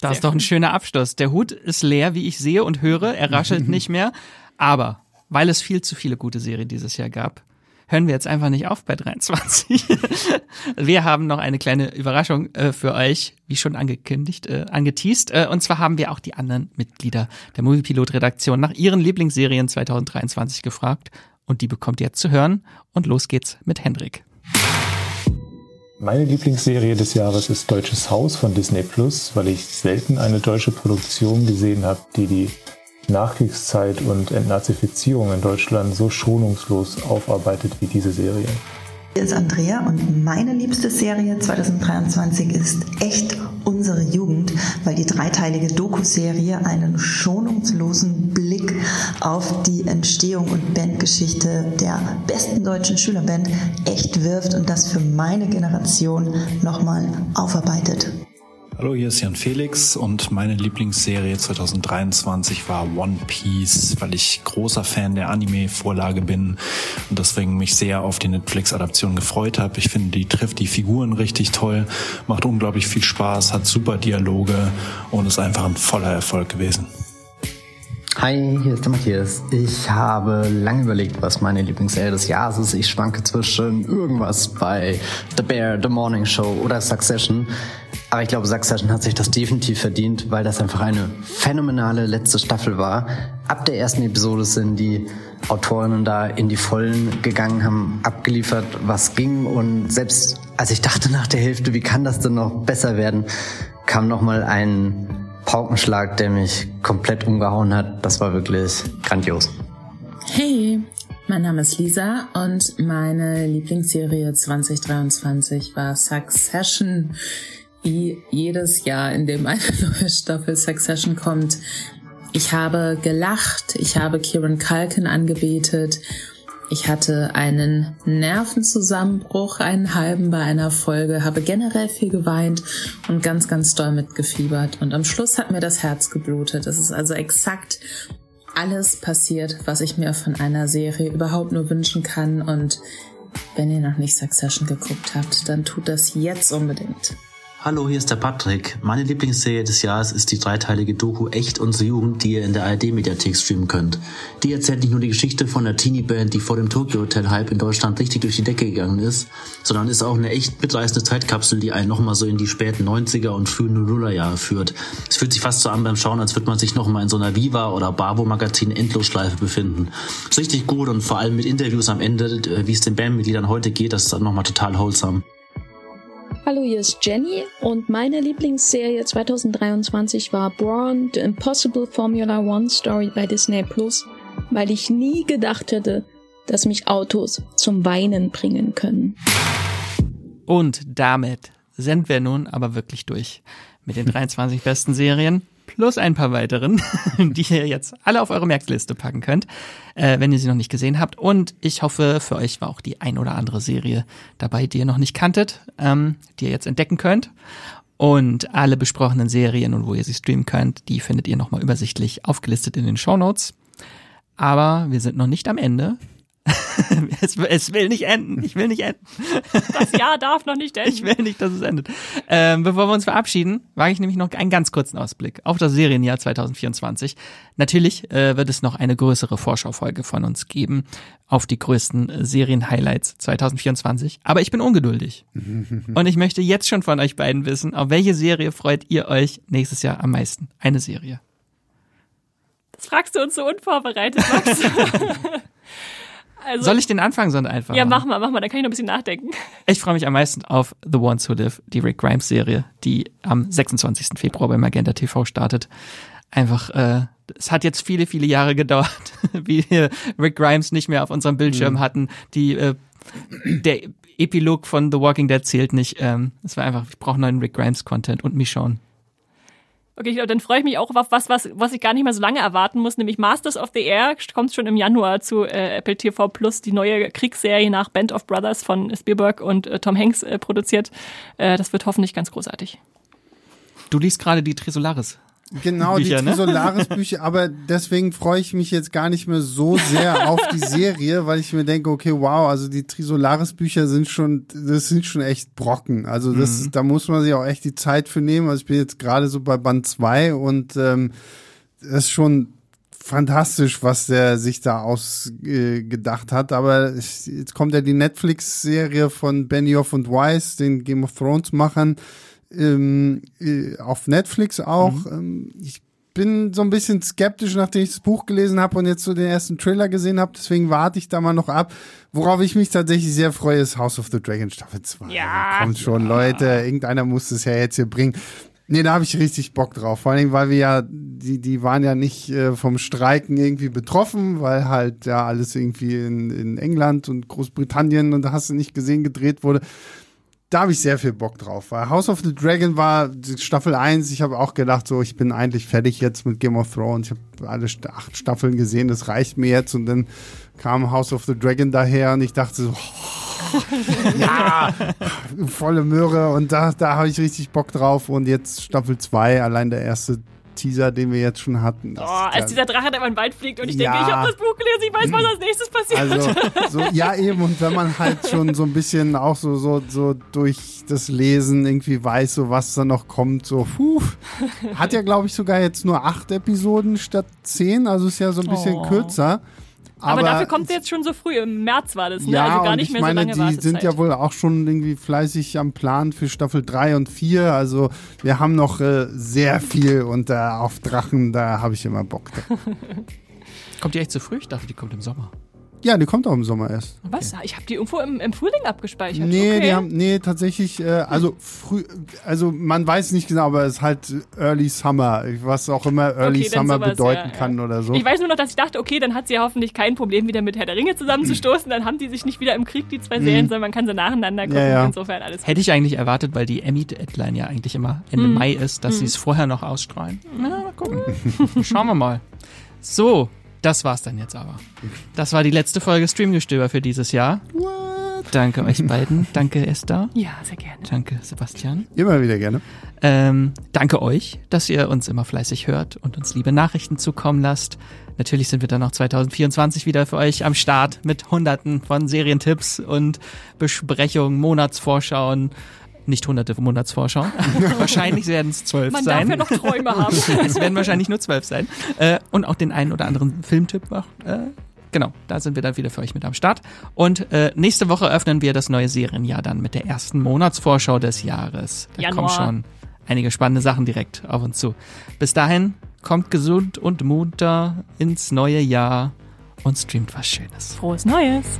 Das ist doch ein schöner Abschluss. Der Hut ist leer, wie ich sehe und höre. Er raschelt nicht mehr. Aber weil es viel zu viele gute Serien dieses Jahr gab, hören wir jetzt einfach nicht auf bei 23. wir haben noch eine kleine Überraschung äh, für euch, wie schon angekündigt, äh, angeteased. Äh, und zwar haben wir auch die anderen Mitglieder der Moviepilot-Redaktion nach ihren Lieblingsserien 2023 gefragt. Und die bekommt ihr jetzt zu hören. Und los geht's mit Hendrik. Meine Lieblingsserie des Jahres ist Deutsches Haus von Disney Plus, weil ich selten eine deutsche Produktion gesehen habe, die die Nachkriegszeit und Entnazifizierung in Deutschland so schonungslos aufarbeitet wie diese Serie. Hier ist Andrea und meine liebste Serie 2023 ist echt unsere Jugend, weil die dreiteilige Doku-Serie einen schonungslosen Blick auf die Entstehung und Bandgeschichte der besten deutschen Schülerband echt wirft und das für meine Generation nochmal aufarbeitet. Hallo, hier ist Jan Felix und meine Lieblingsserie 2023 war One Piece, weil ich großer Fan der Anime-Vorlage bin und deswegen mich sehr auf die Netflix-Adaption gefreut habe. Ich finde, die trifft die Figuren richtig toll, macht unglaublich viel Spaß, hat super Dialoge und ist einfach ein voller Erfolg gewesen. Hi, hier ist der Matthias. Ich habe lange überlegt, was meine Lieblingsserie des Jahres ist. Ich schwanke zwischen irgendwas bei The Bear, The Morning Show oder Succession. Aber ich glaube, Succession hat sich das definitiv verdient, weil das einfach eine phänomenale letzte Staffel war. Ab der ersten Episode sind die Autorinnen da in die Vollen gegangen, haben abgeliefert, was ging. Und selbst als ich dachte nach der Hälfte, wie kann das denn noch besser werden, kam nochmal ein Paukenschlag, der mich komplett umgehauen hat. Das war wirklich grandios. Hey, mein Name ist Lisa und meine Lieblingsserie 2023 war Succession. Wie jedes Jahr, in dem eine neue Staffel Succession kommt. Ich habe gelacht, ich habe Kieran Culkin angebetet, ich hatte einen Nervenzusammenbruch, einen halben bei einer Folge, habe generell viel geweint und ganz, ganz doll mitgefiebert. Und am Schluss hat mir das Herz geblutet. Es ist also exakt alles passiert, was ich mir von einer Serie überhaupt nur wünschen kann. Und wenn ihr noch nicht Succession geguckt habt, dann tut das jetzt unbedingt. Hallo, hier ist der Patrick. Meine Lieblingsserie des Jahres ist die dreiteilige Doku Echt unsere Jugend, die ihr in der ARD-Mediathek streamen könnt. Die erzählt nicht nur die Geschichte von der Teenie-Band, die vor dem Tokyo Hotel Hype in Deutschland richtig durch die Decke gegangen ist, sondern ist auch eine echt mitreißende Zeitkapsel, die einen nochmal so in die späten 90er und frühen Nullerjahre führt. Es fühlt sich fast so an beim Schauen, als würde man sich nochmal in so einer Viva oder Barbo-Magazin Endlosschleife befinden. Ist richtig gut und vor allem mit Interviews am Ende, wie es den Bandmitgliedern heute geht, das ist dann nochmal total wholesome. Hallo, hier ist Jenny und meine Lieblingsserie 2023 war Braun, The Impossible Formula One Story bei Disney Plus, weil ich nie gedacht hätte, dass mich Autos zum Weinen bringen können. Und damit sind wir nun aber wirklich durch mit den 23 besten Serien plus ein paar weiteren, die ihr jetzt alle auf eure Merkliste packen könnt, äh, wenn ihr sie noch nicht gesehen habt. Und ich hoffe, für euch war auch die ein oder andere Serie dabei, die ihr noch nicht kanntet, ähm, die ihr jetzt entdecken könnt. Und alle besprochenen Serien und wo ihr sie streamen könnt, die findet ihr nochmal übersichtlich aufgelistet in den Show Notes. Aber wir sind noch nicht am Ende. es, es, will nicht enden. Ich will nicht enden. Das Jahr darf noch nicht enden. Ich will nicht, dass es endet. Ähm, bevor wir uns verabschieden, wage ich nämlich noch einen ganz kurzen Ausblick auf das Serienjahr 2024. Natürlich äh, wird es noch eine größere Vorschaufolge von uns geben auf die größten Serien-Highlights 2024. Aber ich bin ungeduldig. Und ich möchte jetzt schon von euch beiden wissen, auf welche Serie freut ihr euch nächstes Jahr am meisten? Eine Serie. Das fragst du uns so unvorbereitet, Max. Also, Soll ich den Anfang sondern einfach? Ja, mach mal, mach mal, dann kann ich noch ein bisschen nachdenken. Ich freue mich am meisten auf The Ones Who Live, die Rick Grimes Serie, die am 26. Februar bei Magenta TV startet. Einfach, äh, es hat jetzt viele, viele Jahre gedauert, wie wir Rick Grimes nicht mehr auf unserem Bildschirm mhm. hatten. Die, äh, der Epilog von The Walking Dead zählt nicht. Ähm, es war einfach, ich brauche neuen Rick Grimes Content und Michonne. Okay, dann freue ich mich auch auf was, was, was ich gar nicht mehr so lange erwarten muss, nämlich Masters of the Air kommt schon im Januar zu äh, Apple TV Plus, die neue Kriegsserie nach Band of Brothers von Spielberg und äh, Tom Hanks äh, produziert. Äh, das wird hoffentlich ganz großartig. Du liest gerade die Trisolaris. Genau, Bücher, die ne? Trisolaris-Bücher, aber deswegen freue ich mich jetzt gar nicht mehr so sehr auf die Serie, weil ich mir denke, okay, wow, also die Trisolaris-Bücher sind schon, das sind schon echt Brocken. Also das, mhm. da muss man sich auch echt die Zeit für nehmen. Also ich bin jetzt gerade so bei Band 2 und ähm, das ist schon fantastisch, was der sich da ausgedacht äh, hat. Aber jetzt kommt ja die Netflix-Serie von Benioff und Weiss, den Game of Thrones-Machern ähm, äh, auf Netflix auch. Mhm. Ähm, ich bin so ein bisschen skeptisch, nachdem ich das Buch gelesen habe und jetzt so den ersten Trailer gesehen habe. Deswegen warte ich da mal noch ab. Worauf ich mich tatsächlich sehr freue, ist House of the Dragon Staffel 2. Ja. Kommt schon, ja. Leute. Irgendeiner muss das ja jetzt hier bringen. Nee, da habe ich richtig Bock drauf. Vor allem, weil wir ja, die, die waren ja nicht äh, vom Streiken irgendwie betroffen, weil halt ja alles irgendwie in, in England und Großbritannien und da hast du nicht gesehen, gedreht wurde da habe ich sehr viel Bock drauf. Weil House of the Dragon war Staffel 1. Ich habe auch gedacht, so, ich bin eigentlich fertig jetzt mit Game of Thrones. Ich habe alle acht Staffeln gesehen, das reicht mir jetzt. Und dann kam House of the Dragon daher und ich dachte so, oh, ja, volle Möhre. Und da, da habe ich richtig Bock drauf. Und jetzt Staffel 2, allein der erste Teaser, den wir jetzt schon hatten. Oh, als dieser Drache da über den Wald fliegt und ich ja. denke, ich habe das Buch gelesen, ich weiß, was als nächstes passiert. Also, so, ja, eben, und wenn man halt schon so ein bisschen auch so, so, so durch das Lesen irgendwie weiß, so was da noch kommt, so, puh. Hat ja, glaube ich, sogar jetzt nur acht Episoden statt zehn, also ist ja so ein bisschen oh. kürzer. Aber, dafür kommt sie jetzt schon so früh. Im März war das, ne? Ja, also gar und nicht ich mehr meine, so lange die sind ja Wartezeit. wohl auch schon irgendwie fleißig am Plan für Staffel 3 und 4. Also wir haben noch äh, sehr viel und äh, auf Drachen, da habe ich immer Bock. drauf. Kommt die echt zu früh? Ich dachte, die kommt im Sommer. Ja, die kommt auch im Sommer erst. Was? Ich habe die irgendwo im, im Frühling abgespeichert. Nee, okay. die haben, nee, tatsächlich, äh, also früh, also man weiß nicht genau, aber es ist halt Early Summer, was auch immer Early Okay, Summer sowas, bedeuten ja, kann ja. oder so. Ich weiß nur noch, dass ich dachte, okay, dann hat sie ja hoffentlich kein Problem, wieder mit Herr der Ringe zusammenzustoßen. Dann haben die sich nicht wieder im Krieg, die zwei Serien, sondern man kann sie nacheinander gucken. Mhm. Ja, ja. Insofern alles gut. Hätte ich eigentlich erwartet, weil die Emmy-Deadline ja eigentlich immer Ende Mai ist, dass sie es vorher noch ausstrahlen. Na, mal gucken. Schauen wir mal. So, das war's dann jetzt aber. Das war die letzte Folge Streamgestöber für dieses Jahr. Danke euch beiden. Danke Esther. Ja, sehr gerne. Danke Sebastian. Immer wieder gerne. Ähm, danke euch, dass ihr uns immer fleißig hört und uns liebe Nachrichten zukommen lasst. Natürlich sind wir dann auch 2024 wieder für euch am Start mit hunderten von Serientipps und Besprechungen, Monatsvorschauen. Nicht hunderte von Monatsvorschauen. wahrscheinlich werden es zwölf Man sein. darf ja noch Träume haben. es werden wahrscheinlich nur zwölf sein. Äh, und auch den einen oder anderen Filmtipp noch. Äh, genau, da sind wir dann wieder für euch mit am Start. Und äh, nächste Woche öffnen wir das neue Serienjahr dann mit der ersten Monatsvorschau des Jahres. Da Januar. kommen schon einige spannende Sachen direkt auf uns zu. Bis dahin, kommt gesund und munter ins neue Jahr und streamt was Schönes. Frohes Neues.